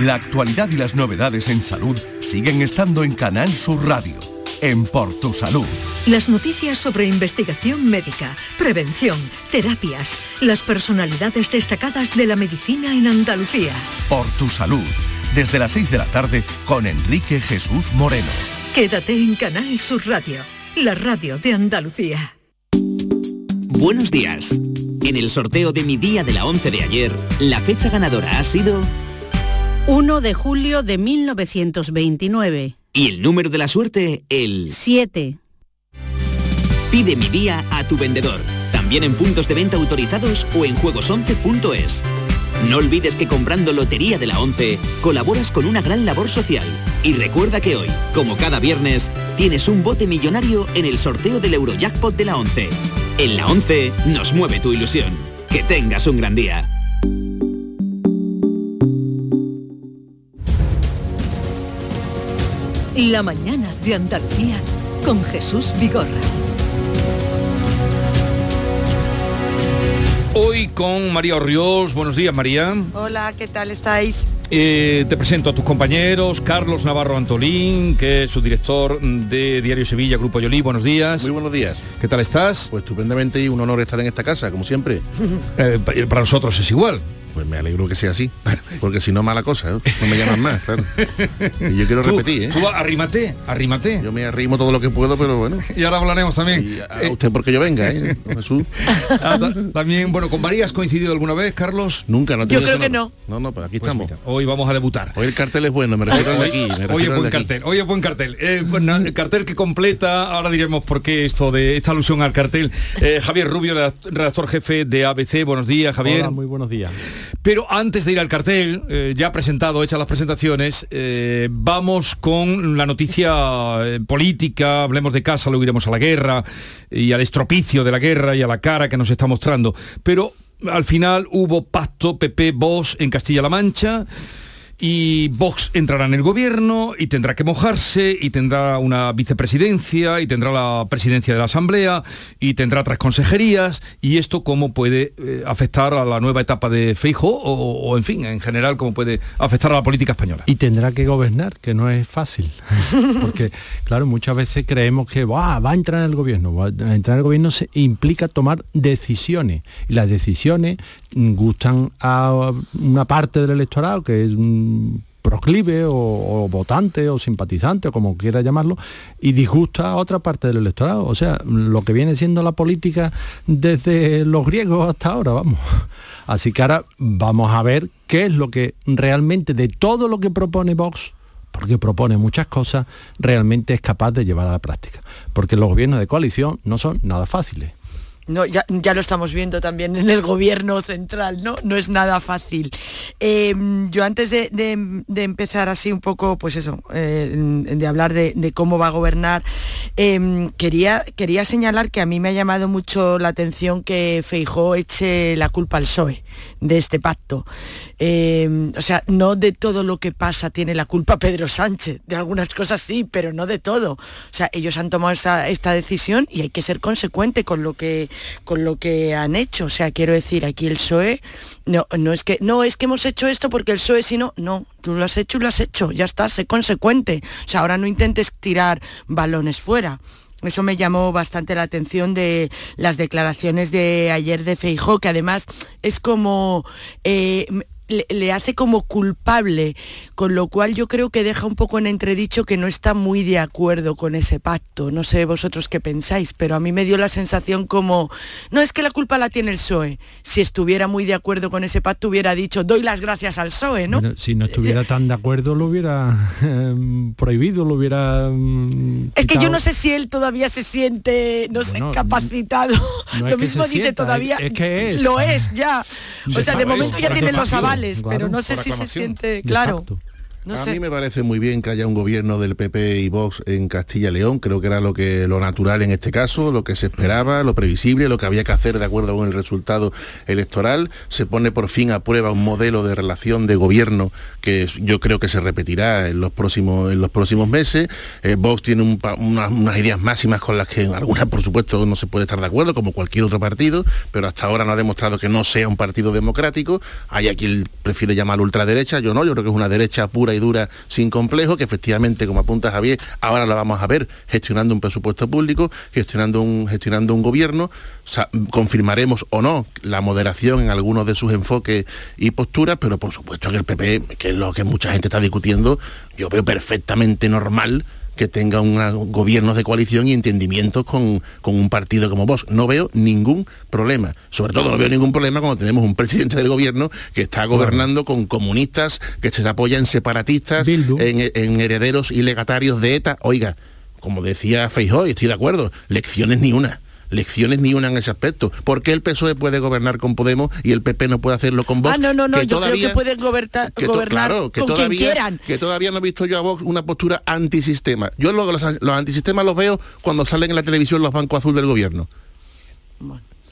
La actualidad y las novedades en salud siguen estando en Canal Sur Radio, en Por Tu Salud. Las noticias sobre investigación médica, prevención, terapias, las personalidades destacadas de la medicina en Andalucía. Por Tu Salud, desde las 6 de la tarde con Enrique Jesús Moreno. Quédate en Canal Sur Radio, la radio de Andalucía. Buenos días. En el sorteo de mi día de la 11 de ayer, la fecha ganadora ha sido 1 de julio de 1929. y el número de la suerte, el 7. Pide mi día a tu vendedor, también en puntos de venta autorizados o en juegos11.es. No olvides que comprando Lotería de la 11 colaboras con una gran labor social. Y recuerda que hoy, como cada viernes, tienes un bote millonario en el sorteo del Eurojackpot de la 11. En la 11 nos mueve tu ilusión. Que tengas un gran día. La mañana de Andalucía con Jesús Vigorra. Hoy con María Orriols. Buenos días, María. Hola, ¿qué tal estáis? Eh, te presento a tus compañeros, Carlos Navarro Antolín, que es su director de Diario Sevilla, Grupo Yolí. Buenos días. Muy buenos días. ¿Qué tal estás? Pues estupendamente y un honor estar en esta casa, como siempre. Eh, pa- para nosotros es igual. Pues me alegro que sea así, porque si no mala cosa, ¿eh? no me llaman más, claro. Y yo quiero Tú- repetir, ¿eh? Tú arrímate, arrímate. Yo me arrimo todo lo que puedo, pero bueno. Y ahora hablaremos también. Y a usted porque yo venga, ¿eh? Jesús. Ah, ta- también, bueno, ¿con María has coincidido alguna vez, Carlos? Nunca, no Yo creo que no- No, no, pues aquí Pues estamos. mira, hoy vamos a debutar. Hoy el cartel es bueno, me refiero de aquí. me Hoy es buen cartel, hoy es buen cartel. Eh, pues el cartel que completa, ahora diremos por qué esto de esta alusión al cartel. Eh, Javier Rubio, redact- redactor jefe de ABC, buenos días, Javier. Hola, muy buenos días. Pero antes de ir al cartel, eh, ya presentado, hechas las presentaciones, eh, vamos con la noticia eh, política, hablemos de casa, luego iremos a la guerra y al estropicio de la guerra y a la cara que nos está mostrando. Pero al final hubo pacto PP-Vox en Castilla-La Mancha y Vox entrará en el gobierno y tendrá que mojarse y tendrá una vicepresidencia y tendrá la presidencia de la Asamblea y tendrá tres consejerías y esto cómo puede eh, afectar a la nueva etapa de Feijo o, en fin, en general cómo puede afectar a la política española. Y tendrá que gobernar, que no es fácil. Porque, claro, muchas veces creemos que "Buah, va a entrar en el gobierno. A entrar en el gobierno se implica tomar decisiones. Y las decisiones mm, gustan a una parte del electorado que es mm, proclive o, votante o simpatizante o como quiera llamarlo y disgusta a otra parte del electorado o sea lo que viene siendo la política desde los griegos hasta ahora vamos así que ahora vamos a ver qué es lo que realmente de todo lo que propone Vox porque propone muchas cosas, realmente es capaz de llevar a la práctica. Porque los gobiernos de coalición no son nada fáciles. No, ya, ya lo estamos viendo también en el gobierno central, ¿no? No es nada fácil. Eh, yo antes de, de- empezar así un poco, pues eso, eh, de hablar de, de cómo va a gobernar, eh, quería, quería señalar que a mí me ha llamado mucho la atención que Feijó eche la culpa al PSOE de este pacto. Eh, o sea, no de todo lo que pasa tiene la culpa Pedro Sánchez, de algunas cosas sí, pero no de todo. O sea, ellos han tomado esa- esta decisión y hay que ser consecuente con lo que con lo que han hecho. O sea, quiero decir, aquí el PSOE no, no es que no es que hemos hecho esto porque el PSOE si no, no, tú lo has hecho y lo has hecho, ya está, sé consecuente. O sea, ahora no intentes tirar balones fuera. Eso me llamó bastante la atención de las declaraciones de ayer de Feijó, que además es como eh, le, le hace como culpable, con lo cual yo creo que deja un poco en entredicho que no está muy de acuerdo con ese pacto. No sé vosotros qué pensáis, pero a mí me dio la sensación como, no es que la culpa la tiene el PSOE. Si estuviera muy de acuerdo con ese pacto hubiera dicho, doy las gracias al PSOE, ¿no? Bueno, si no estuviera tan de acuerdo lo hubiera eh, prohibido, lo hubiera... mm, Es que yo no sé si él todavía se siente, no sé, Bueno, capacitado. no es Lo mismo dice sienta, todavía. es que es. Lo es ya. O sea, de momento ya tienen los aclamación, pero no sé si se siente, claro. A mí me parece muy bien que haya un gobierno del PP y Vox en Castilla y León. Creo que era lo que lo natural en este caso, lo que se esperaba, lo previsible, lo que había que hacer de acuerdo con el resultado electoral. Se pone por fin a prueba un modelo de relación de gobierno que yo creo que se repetirá en los próximos en los próximos meses. Eh, Vox tiene un pa- una- unas ideas máximas con las que algunas, por supuesto, no se puede estar de acuerdo, como cualquier otro partido, pero hasta ahora no ha demostrado que no sea un partido democrático. Hay a quien prefiere llamar ultraderecha, yo no, yo creo que es una derecha pura y dura sin complejo, que efectivamente, como apunta Javier, ahora la vamos a ver gestionando un presupuesto público, gestionando un, gestionando un gobierno, confirmaremos o no la moderación en algunos de sus enfoques y posturas, pero por supuesto que el PP, que es lo que mucha gente está discutiendo, yo veo perfectamente normal que tenga una- gobiernos de coalición y entendimientos con, con un partido como vos. No veo ningún problema. Sobre todo no veo ningún problema cuando tenemos un presidente del gobierno que está gobernando con comunistas, que se apoya en separatistas, en, en herederos y legatarios de ETA. Oiga, como decía Feijóo, y estoy de acuerdo, lecciones ni una. Lecciones ni una en ese aspecto. ¿Por qué el PSOE puede gobernar con Podemos y el PP no puede hacerlo con Vox? Ah, no, no, no, Que yo creo que pueden gobernar, que to- gobernar claro, que con quien todavía, quieran. que todavía no he visto yo a Vox una postura antisistema. Yo luego los, los antisistemas los veo cuando salen en la televisión los bancos azul del gobierno.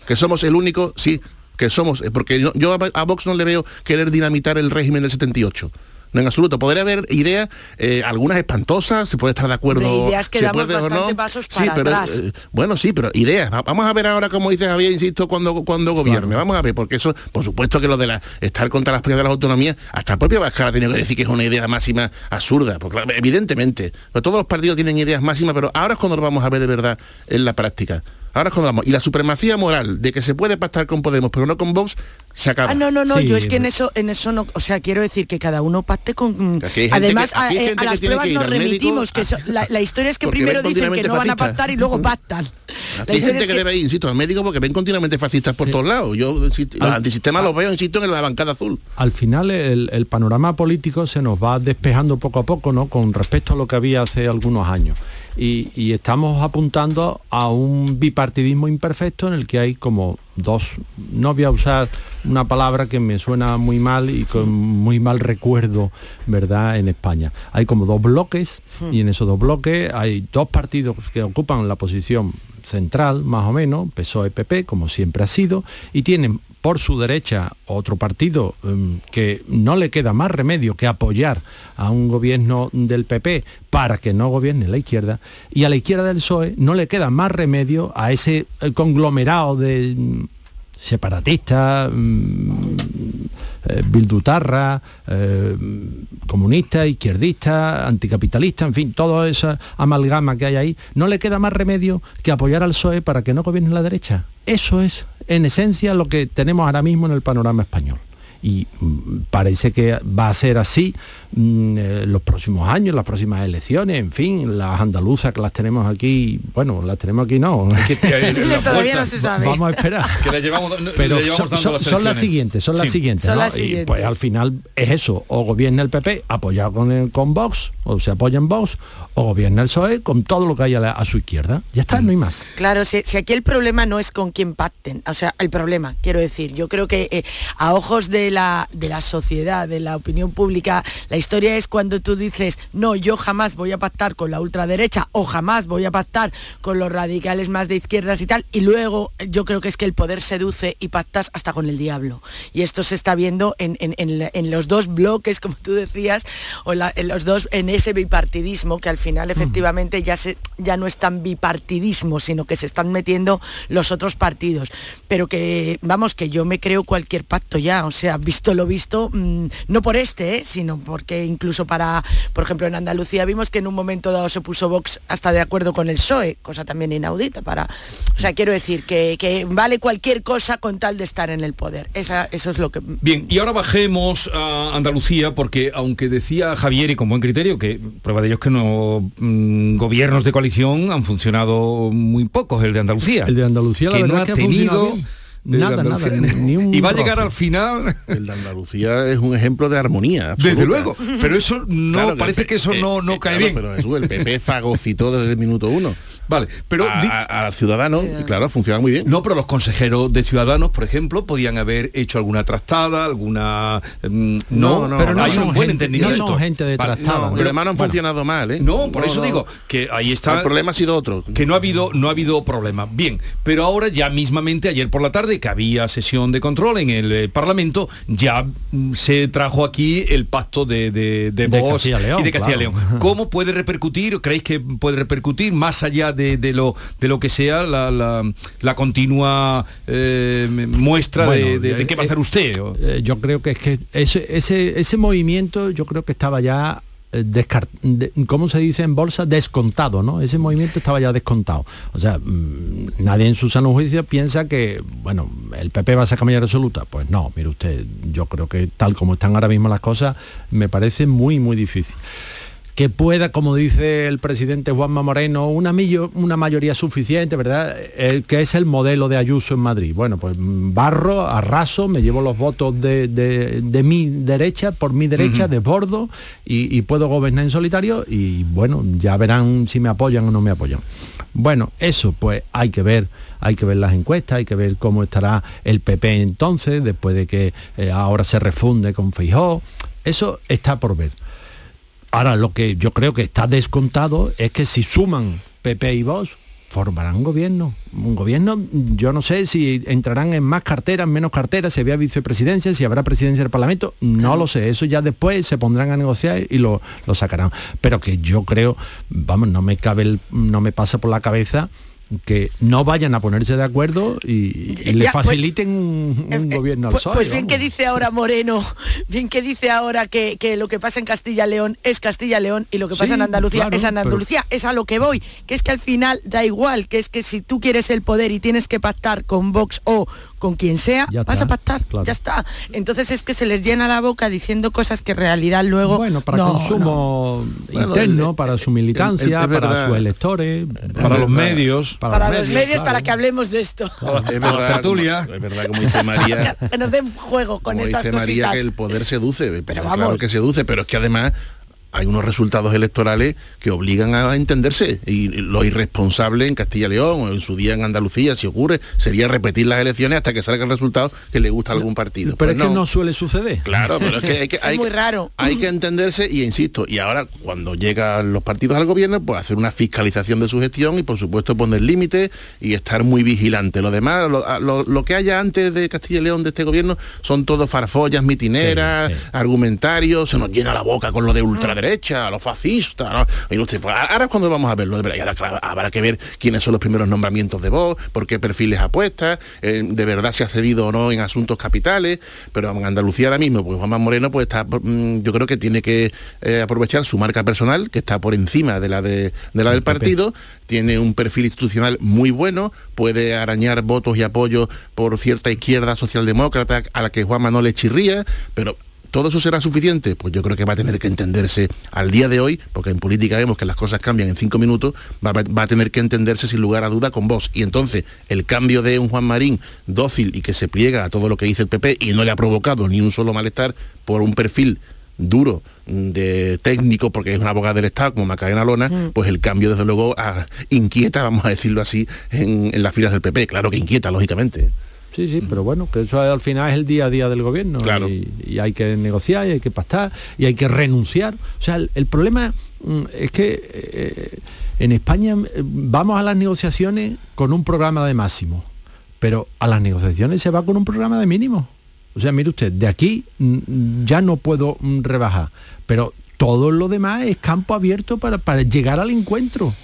Que somos el único, sí, que somos, eh, porque yo, yo a, a Vox no le veo querer dinamitar el régimen del 78. No, en absoluto. Podría haber ideas, eh, algunas espantosas, se puede estar de acuerdo. De ideas que se damos puede o bastante no. pasos Sí, para pero, atrás. eh, bueno, sí, pero ideas. Va- Vamos a ver ahora, como dice Javier, insisto, cuando, cuando gobierne. Vamos a ver, porque eso, por supuesto que lo de la, estar contra las peleas de las autonomías, hasta el propio Vázquez ha tenido que decir que es una idea máxima absurda. Porque, evidentemente, pero todos los partidos tienen ideas máximas, pero ahora es cuando lo vamos a ver de verdad en la práctica. Ahora es cuando vamos. Y la supremacía moral de que se puede pactar con Podemos, pero no con Vox, se acaba. Ah, no, no, no, Sí, yo es que en eso, en eso no, o sea, quiero decir que cada uno pacte con. Gente Además, que- a, eh, a las pruebas nos remitimos, que so- la, la historia es que primero dicen que no van a pactar y luego pactan. Aquí La hay gente es que, que- debe ir, insisto, al médico porque ven continuamente fascistas por todos lados. Yo, insisto, los Al- antisistemas los veo, insisto, en la bancada azul. al final el, el panorama político se nos va despejando poco a poco, ¿no? Con respecto a lo que había hace algunos años. Y, estamos apuntando a un bipartidismo imperfecto en el que hay como dos, no voy a usar una palabra que me suena muy mal y con muy mal recuerdo, ¿verdad? En España. Hay como dos bloques y en esos dos bloques hay dos partidos que ocupan la posición central, más o menos, PSOE-PP, como siempre ha sido, y tienen por su derecha otro partido em, que no le queda más remedio que apoyar a un gobierno del PP para que no gobierne la izquierda, y a la izquierda del PSOE no le queda más remedio a ese eh, conglomerado de mm, separatistas, mm, eh, bildutarra, eh, comunista, izquierdista, anticapitalista, en fin, toda esa amalgama que hay ahí, no le queda más remedio que apoyar al PSOE para que no gobierne la derecha. Eso es, en esencia, lo que tenemos ahora mismo en el panorama español. Y mm, parece que va a ser así mm, eh, los próximos años, las próximas elecciones, en fin, las andaluzas que las tenemos aquí, bueno, las tenemos aquí no. Todavía no se sabe. Vamos a esperar. Que le llevamos, le Pero llevamos son, las son las elecciones. siguientes, son las siguientes. Son ¿no? las Y pues al final es eso, o gobierna el PP apoyado con, el- con Vox, o se apoya en Vox, o gobierna el PSOE con todo lo que hay a, su izquierda. Ya está, no hay más. Claro, si, aquí el problema no es con quién pacten, o sea, el problema, quiero decir, yo creo que eh, a ojos de la, de la sociedad, de la opinión pública, la historia es cuando tú dices, no, yo jamás voy a pactar con la ultraderecha o jamás voy a pactar con los radicales más de izquierdas y tal, y luego eh, yo creo que es que el poder seduce y pactas hasta con el diablo. Y esto se está viendo en, en- en los dos bloques, como tú decías, o en los dos, ese bipartidismo, que al final efectivamente ya, se, ya no es tan bipartidismo, sino que se están metiendo los otros partidos. Pero que, vamos, que yo me creo cualquier pacto ya, o sea, visto lo visto, mm, no por este, ¿eh? sino porque incluso para, por ejemplo, en Andalucía vimos que en un momento dado se puso Vox hasta de acuerdo con el PSOE, cosa también inaudita para... O sea, quiero decir que, que vale cualquier cosa con tal de estar en el poder. Esa- eso es lo que... Bien, y ahora bajemos a Andalucía, porque aunque decía Javier y con buen criterio, que prueba de ello es que no mm, gobiernos de coalición han funcionado muy pocos, el de Andalucía. El de Andalucía, la que no verdad ha que tenido... Nada, nada, ni un y va a llegar al final El de Andalucía es un ejemplo de armonía. Desde luego, pero eso no Claro, parece el que eso P- no, eh, no eh, cae claro, bien. Pero Jesús, el PP fagocitó desde el minuto uno. Vale, pero a, di- a- a Ciudadanos, claro, funciona muy bien. No, pero los consejeros de Ciudadanos, por ejemplo, podían haber hecho alguna trastada, alguna... mm, no, No, no, pero no hay hay un un buen gente- entendimiento. no son gente de Vale, trastada, No, pero además no han Bueno, funcionado mal, ¿eh? No, por eso no. digo que ahí está... El problema ha sido otro. que no ha habido no ha habido problema. Bien, pero ahora ya mismamente ayer por la tarde que había sesión de control en el eh, Parlamento, ya mm, se trajo aquí el pacto de, de, de De Vox y de Castilla y claro. León. ¿Cómo puede repercutir? ¿Creéis que puede repercutir más allá de, de lo de lo que sea la, la- la continua eh, muestra de- Bueno, de, de eh, qué va a hacer usted? Eh, yo creo que es que ese, ese, ese movimiento yo creo que estaba ya eh, descar- de- ¿cómo se dice en bolsa? Descontado, ¿no? Ese movimiento estaba ya descontado. O sea, mm, nadie en su sano juicio piensa que, bueno, el PP va a sacar mayoría absoluta. Pues no, mire usted, yo creo que tal como están ahora mismo las cosas, me parece muy, muy difícil que pueda, como dice el presidente Juanma Moreno, una, millo- una mayoría suficiente, ¿verdad? Eh, que es el modelo de Ayuso en Madrid. Bueno, pues mm, barro, arraso, me llevo los votos de, de- de mi derecha, por mi derecha, Ujú. desbordo, y, y puedo gobernar en solitario, y bueno, ya verán si me apoyan o no me apoyan. Bueno, eso pues hay que ver, hay que ver las encuestas, hay que ver cómo estará el PP entonces, después de que eh, ahora se refunde con Feijóo. Eso está por ver. Ahora, lo que yo creo que está descontado es que si suman PP y Vox, formarán un gobierno. Un gobierno, yo no sé si entrarán en más carteras, menos carteras, si había vicepresidencia, si habrá presidencia del Parlamento, no lo sé. Eso ya después se pondrán a negociar y lo, lo sacarán. Pero que yo creo, vamos, no me cabe el- no me pasa por la cabeza que no vayan a ponerse de acuerdo y, y le Ya, pues, faciliten un, un gobierno al Pues, PSOE, pues bien vamos. que dice ahora Moreno, bien que dice ahora que, que lo que pasa en Castilla y León es Castilla y León y lo que pasa en Andalucía claro, es pero- Andalucía, es a lo que voy, que es que al final da igual, que es que si tú quieres el poder y tienes que pactar con Vox o con quien sea, Ya vas está, a pactar, claro. ya está. Entonces es que se les llena la boca diciendo cosas que en realidad luego... Bueno, para no, consumo Bueno, interno, para su militancia, para sus electores, Para los medios. Para los medios, claro. para que hablemos de esto. Es verdad, como, es verdad, como dice María, que nos den juego con como estas dice María, que el poder seduce, pero vamos. claro que seduce, pero es que además hay unos resultados electorales que obligan a entenderse y lo irresponsable en Castilla y León o en su día en Andalucía, si ocurre, sería repetir las elecciones hasta que salga el resultado que le gusta a algún partido. Pero Pues es que no suele suceder. Claro, pero es que hay que, hay, muy raro. hay que entenderse y insisto, y ahora cuando llegan los partidos al gobierno, pues hacer una fiscalización de su gestión y por supuesto poner límites y estar muy vigilante. Lo demás, lo, a- lo- lo que haya antes de Castilla y León de este gobierno son todos farfollas, mitineras, argumentarios, se nos llena la boca con lo de ultraderecha, los fascistas. ¿no? Y usted, pues, ahora es cuando vamos a verlo de verdad. Y ahora, claro, habrá que ver quiénes son los primeros nombramientos de voz, por qué perfiles apuestas, eh, de verdad se ha cedido o no en asuntos capitales, pero en Andalucía ahora mismo, pues Juanma Moreno, pues está, mm, yo creo que tiene que eh, aprovechar su marca personal, que está por encima de la de, de la del partido, tiene un perfil institucional muy bueno, puede arañar votos y apoyos por cierta izquierda socialdemócrata a la que Juanma no le chirría, pero ¿Todo eso será suficiente? Pues yo creo que va a tener que entenderse al día de hoy, porque en política vemos que las cosas cambian en cinco minutos, va, va- va a tener que entenderse sin lugar a duda con vos. Y entonces el cambio de un Juan Marín dócil y que se pliega a todo lo que dice el PP y no le ha provocado ni un solo malestar por un perfil duro mm, de técnico porque es una abogada del Estado como Macarena Lona, pues el cambio desde luego inquieta, vamos a decirlo así, en, en las filas del PP. Claro que inquieta, lógicamente. Sí, sí, pero bueno, que eso al final es el día a día del gobierno Claro. y, y hay que negociar y hay que pactar y hay que renunciar. O sea, el, el problema mm, es que eh, en España eh, vamos a las negociaciones con un programa de máximo, pero a las negociaciones se va con un programa de mínimo. O sea, mire usted, de aquí mm, ya no puedo mm, rebajar, pero todo lo demás es campo abierto para, para llegar al encuentro.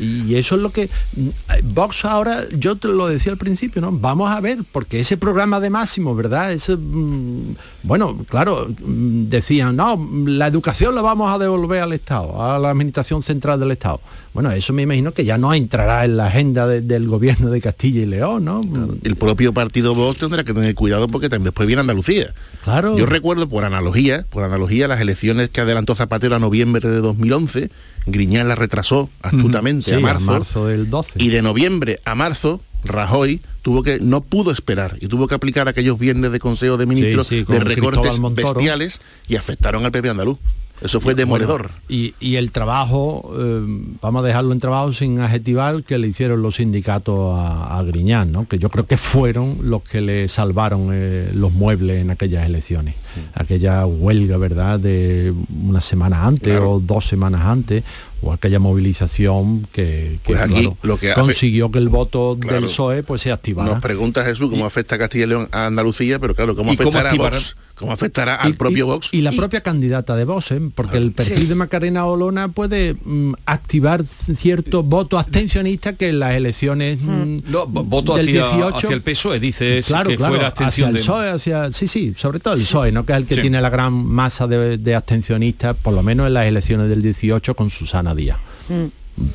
Y eso es lo que mm, Vox ahora, yo te lo decía al principio, ¿no? Vamos a ver, porque ese programa de máximo, ¿verdad? Ese, mm, bueno, claro, mm, decían, no, la educación la vamos a devolver al Estado, a la Administración Central del Estado. Bueno, eso me imagino que ya no entrará en la agenda de- del gobierno de Castilla y León, ¿no? El propio partido Vox tendrá que tener cuidado porque también después viene Andalucía. Claro. Yo recuerdo por analogía, por analogía las elecciones que adelantó Zapatero a noviembre de 2011, Griñán las retrasó astutamente Sí, a a marzo, del 12. y de noviembre a marzo Rajoy tuvo que no pudo esperar y tuvo que aplicar aquellos viernes de Consejo de Ministros sí, de recortes bestiales y afectaron al PP andaluz. Eso fue demoledor. Bueno, y, y el trabajo, eh, vamos a dejarlo en trabajo sin adjetivar que le hicieron los sindicatos a, a Griñán, ¿no? que yo creo que fueron los que le salvaron eh, los muebles en aquellas elecciones. Aquella huelga, ¿verdad?, de una semana antes o dos semanas antes, o aquella movilización que, que, Pues aquí claro, lo que hace- consiguió que el voto Claro. del PSOE pues se activara. Nos pregunta Jesús cómo afecta a Castilla y León a Andalucía, pero claro, cómo ¿Y cómo afectará a? Vox, cómo afectará al Y- propio y- Vox. Y la propia candidata de Vox, ¿eh? porque el perfil de Macarena Olona puede mm, activar cierto voto abstencionista que en las elecciones mm, No, voto del hacia, 18 hacia el PSOE, dice claro, que claro, fue la hacia abstención el de... PSOE, hacia, sí, sí, sobre todo el PSOE, ¿no? que es el que Sí. tiene la gran masa de, de abstencionistas, por lo menos en las elecciones del 18 con Susana Díaz.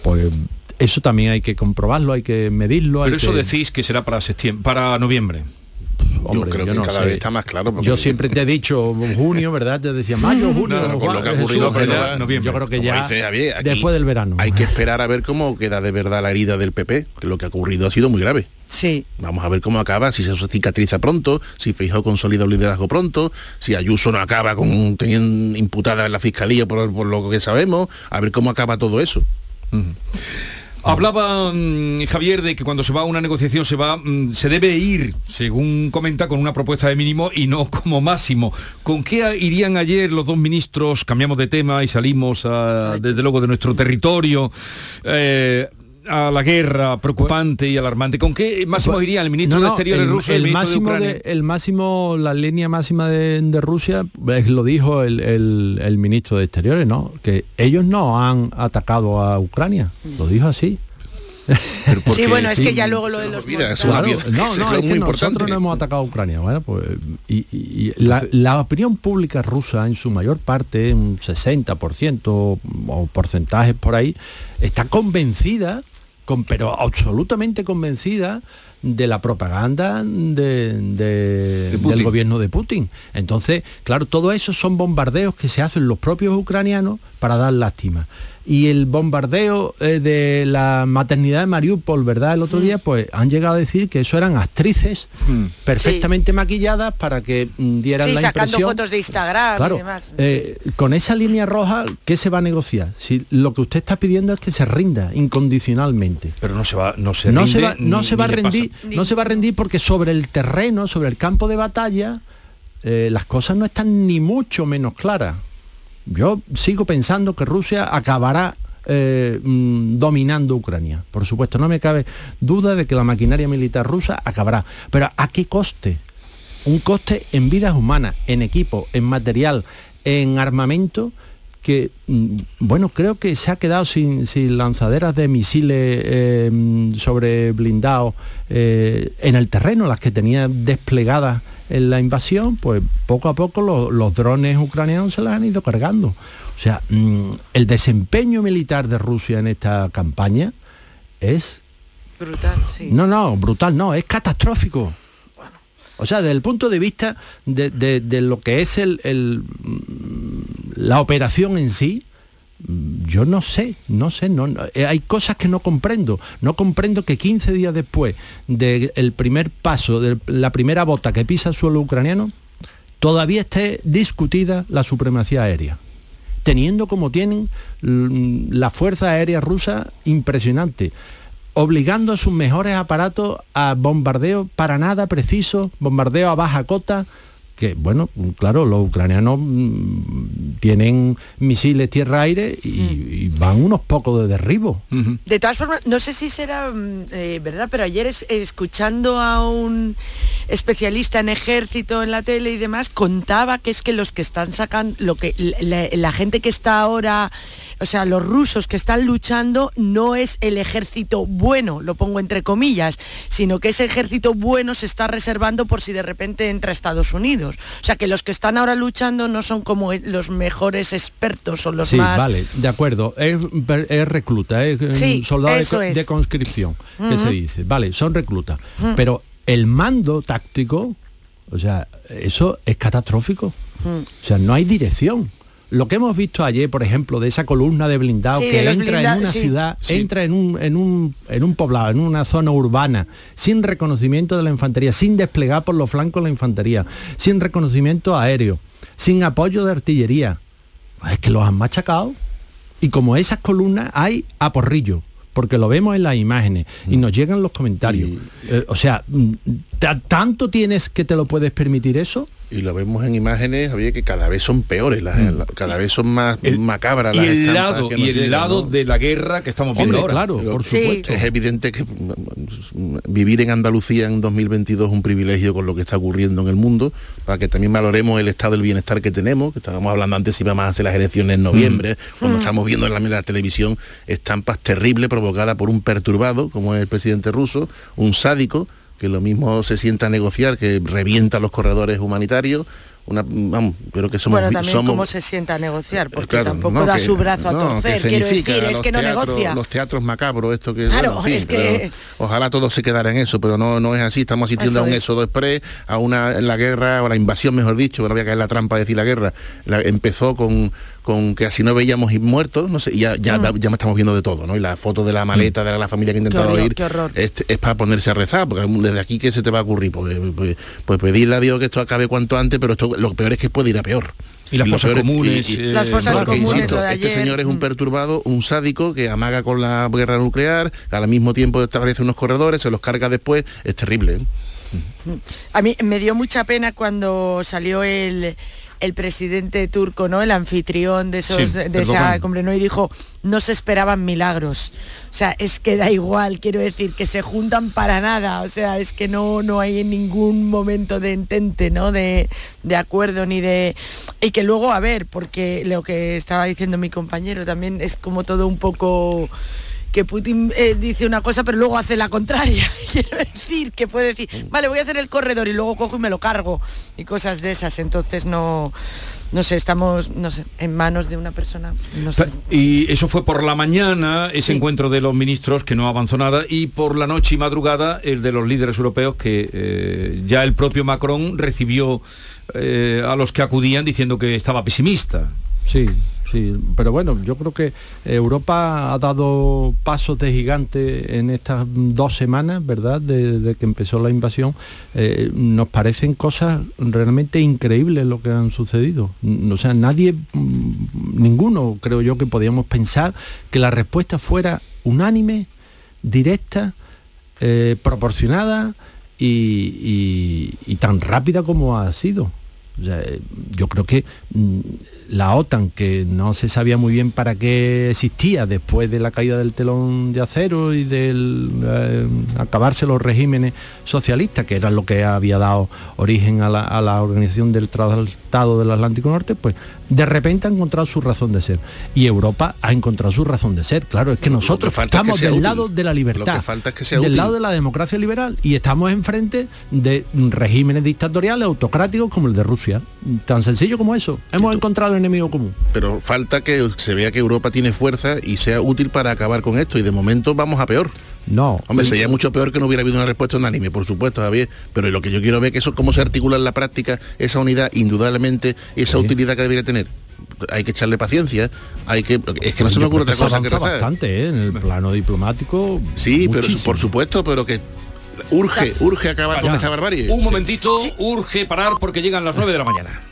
Pues eso también hay que comprobarlo, hay que medirlo. hay Pero eso que- decís que será para septiembre, para noviembre. Hombre, yo creo yo que no cada sé. vez está más claro. porque- Yo siempre te he dicho junio, ¿verdad? Te decía mayo, junio. No, no, con lo que ha Jesús, ocurrido pero pero ya- noviembre. Yo creo que ya dice Javier, aquí después del verano. Hay que esperar a ver cómo queda de verdad la herida del PP, que lo que ha ocurrido ha sido muy grave. Sí. Vamos a ver cómo acaba, si se cicatriza pronto, si Feijóo consolida un liderazgo pronto, si Ayuso no acaba con teniendo imputada en la fiscalía por, por lo que sabemos, a ver cómo acaba todo eso. Hablaba mm, Javier de que cuando se va a una negociación se va, mm, se debe ir, según comenta, con una propuesta de mínimo y no como máximo. ¿Con qué irían ayer los dos ministros? Cambiamos de tema y salimos a- desde luego de nuestro territorio. eh, a la guerra preocupante y alarmante. ¿Con qué máximo iría el ministro No, de Exteriores el, ruso el, máximo de Ucrania? de- el máximo, la línea máxima de, de Rusia, pues, lo dijo el- el ministro de Exteriores, ¿no? Que ellos no han atacado a Ucrania. Lo dijo así. Sí, bueno, es que ya luego lo de los olvida, es Claro, una pieza- no, es no, es que muy nosotros importante. no hemos atacado a Ucrania. Bueno, pues, y, y- y la, la opinión pública rusa, en su mayor parte, un 60% o porcentajes por ahí, está convencida, con, pero absolutamente convencida, de la propaganda de, de- del gobierno de Putin. Entonces, claro, todo eso son bombardeos que se hacen los propios ucranianos para dar lástima. Y el bombardeo eh, de la maternidad de Mariupol, ¿verdad? El otro día, pues han llegado a decir que eso eran actrices perfectamente maquilladas para que mm, dieran Sí, la sacando impresión fotos de Instagram Claro, y demás. eh, con esa línea roja, ¿qué se va a negociar? Si lo que usted está pidiendo es que se rinda incondicionalmente. Pero no se va, no se no rinde, se va, no ni- se va a pasa. No se va a rendir porque sobre el terreno, sobre el campo de batalla, eh, las cosas no están ni mucho menos claras. Yo sigo pensando que Rusia acabará eh, mm, dominando Ucrania. Por supuesto, no me cabe duda de que la maquinaria militar rusa acabará. Pero ¿a qué coste? Un coste en vidas humanas, en equipo, en material, en armamento que, mm, bueno, creo que se ha quedado sin, sin lanzaderas de misiles eh, mm, sobre blindados eh, en el terreno, las que tenía desplegadas en la invasión, pues poco a poco lo- los drones ucranianos se las han ido cargando. O sea, mm, el desempeño militar de Rusia en esta campaña es Brutal, sí. no, no, brutal no, es catastrófico. O sea, desde el punto de vista de, de- lo que es el, el, mm, la operación en sí, mm, yo no sé, no sé, no, eh, hay cosas que no comprendo. No comprendo que 15 días después del primer paso, de la primera bota que pisa el suelo ucraniano, todavía esté discutida la supremacía aérea teniendo como tienen mm, la Fuerza Aérea Rusa impresionante, obligando a sus mejores aparatos a bombardeo para nada preciso, bombardeo a baja cota, que bueno, claro, los ucranianos mm, tienen misiles tierra-aire y, y van unos pocos de derribo. De todas formas, no sé si será mm, eh, verdad, pero ayer es- escuchando a un especialista en ejército en la tele y demás, contaba que es que los que están sacando, lo que la, la gente que está ahora, o sea, los rusos que están luchando, no es el ejército bueno, lo pongo entre comillas, sino que ese ejército bueno se está reservando por si de repente entra Estados Unidos. O sea, que los que están ahora luchando no son como los mejores expertos o los sí, más... vale, de acuerdo. Es, es recluta, es eh, Sí, soldado de, es. conscripción, que se dice. Vale, son reclutas. Pero el mando táctico, o sea, eso es catastrófico. O sea, no hay dirección. Lo que hemos visto ayer, por ejemplo, de esa columna de blindados Sí, que entra en una sí. ciudad, Sí. entra en un, en, un, en un poblado, en una zona urbana, sin reconocimiento de la infantería, sin desplegar por los flancos la infantería, sin reconocimiento aéreo, sin apoyo de artillería. Pues es que los han machacado. Y como esas columnas hay a porrillo, porque lo vemos en las imágenes y nos llegan los comentarios. Eh, o sea, mm, ¿ta- ¿tanto tienes que te lo puedes permitir eso? Y lo vemos en imágenes, Javier, que cada vez son peores, las- la- cada vez son más macabras Y las el estampas lado, que y el llegan, lado ¿no? de la guerra que estamos viendo Hombre, ahora. claro, por supuesto. Es evidente que mm, vivir en Andalucía en 2022 es un privilegio con lo que está ocurriendo en el mundo, para que también valoremos el estado del bienestar que tenemos, que estábamos hablando antes si vamos a hacer las elecciones en noviembre, cuando Mm. estamos viendo en la, en la televisión estampas terribles provocadas por un perturbado, como es el presidente ruso, un sádico, que lo mismo se sienta a negociar, que revienta los corredores humanitarios. Una, vamos, creo que somos, bueno, también somos cómo se sienta a negociar, porque Claro, tampoco no, da que- su brazo a no, torcer. que Quiero decir, es que no teatros- negocia. Los teatros macabros, esto que... Claro, bueno, en fin, es que- pero ojalá todo se quedara en eso, pero no, no es así. Estamos asistiendo Eso a un es. éxodo express, a una la guerra, o la invasión, mejor dicho, no voy a caer en la trampa de decir la guerra. La- empezó con, con que así no veíamos ir muertos, no sé, ya, ya, Mm. ya estamos viendo de todo, ¿no? Y la foto de la maleta de la familia que ha intentado horror, ir qué horror. es, es para ponerse a rezar, porque desde aquí, ¿qué se te va a ocurrir? Pues, pues, pues pedirle a Dios que esto acabe cuanto antes, pero esto, lo peor es que puede ir a peor. Y las fosas comunes, y- y- eh, Las fosas porque, comunes, insisto, lo de este ayer, señor es un mm. perturbado, un sádico que amaga con la guerra nuclear, al mismo tiempo establece unos corredores, se los carga después, es terrible. ¿eh? A mí me dio mucha pena cuando salió el, el presidente turco, ¿no? El anfitrión de esos, Sí, de esa cumbre, ¿no? Y dijo, no se esperaban milagros. O sea, es que da igual, quiero decir, que se juntan para nada. O sea, es que no, no hay en ningún momento de entente, ¿no? De, de acuerdo ni de. Y que luego, a ver, porque lo que estaba diciendo mi compañero también es como todo un poco que Putin eh, dice una cosa pero luego hace la contraria. Quiero decir, que puede decir, vale, voy a hacer el corredor y luego cojo y me lo cargo y cosas de esas. Entonces no, no sé, estamos, no sé, en manos de una persona, no sé. Y eso fue por la mañana, ese encuentro de los ministros que no avanzó nada, y por la noche y madrugada el de los líderes europeos que eh, ya el propio Macron recibió eh, a los que acudían diciendo que estaba pesimista. Sí, sí, pero bueno, yo creo que Europa ha dado pasos de gigante en estas dos semanas, ¿verdad? Desde que empezó la invasión. Eh, nos parecen cosas realmente increíbles lo que han sucedido. O sea, nadie, mm, ninguno creo yo que podíamos pensar que la respuesta fuera unánime, directa, eh, proporcionada y, tan rápida como ha sido. Yo creo que mm, la OTAN, que no se sabía muy bien para qué existía después de la caída del telón de acero y del eh, acabarse los regímenes socialistas, que era lo que había dado origen a la, a la organización del Tratado del Atlántico Norte, pues de repente ha encontrado su razón de ser. Y Europa ha encontrado su razón de ser. Claro, es que nosotros estamos del lado de la libertad, del lado de la democracia liberal y estamos enfrente de regímenes dictatoriales autocráticos como el de Rusia. Tan sencillo como eso. Hemos encontrado el enemigo común. Pero falta que se vea que Europa tiene fuerza y sea útil para acabar con esto. Y de momento vamos a peor. No. Hombre, sería mucho peor que no hubiera habido una respuesta unánime, por supuesto, Javier. Pero lo que yo quiero ver que eso, cómo se articula en la práctica esa unidad, indudablemente, esa utilidad que debería tener hay que echarle paciencia, hay que es que no se me ocurre otra cosa que rezar. bastante ¿eh? en el plano diplomático. Sí, pero por supuesto, pero que urge, urge acabar con esta barbarie. Un momentito, urge parar porque llegan las 9 de la mañana.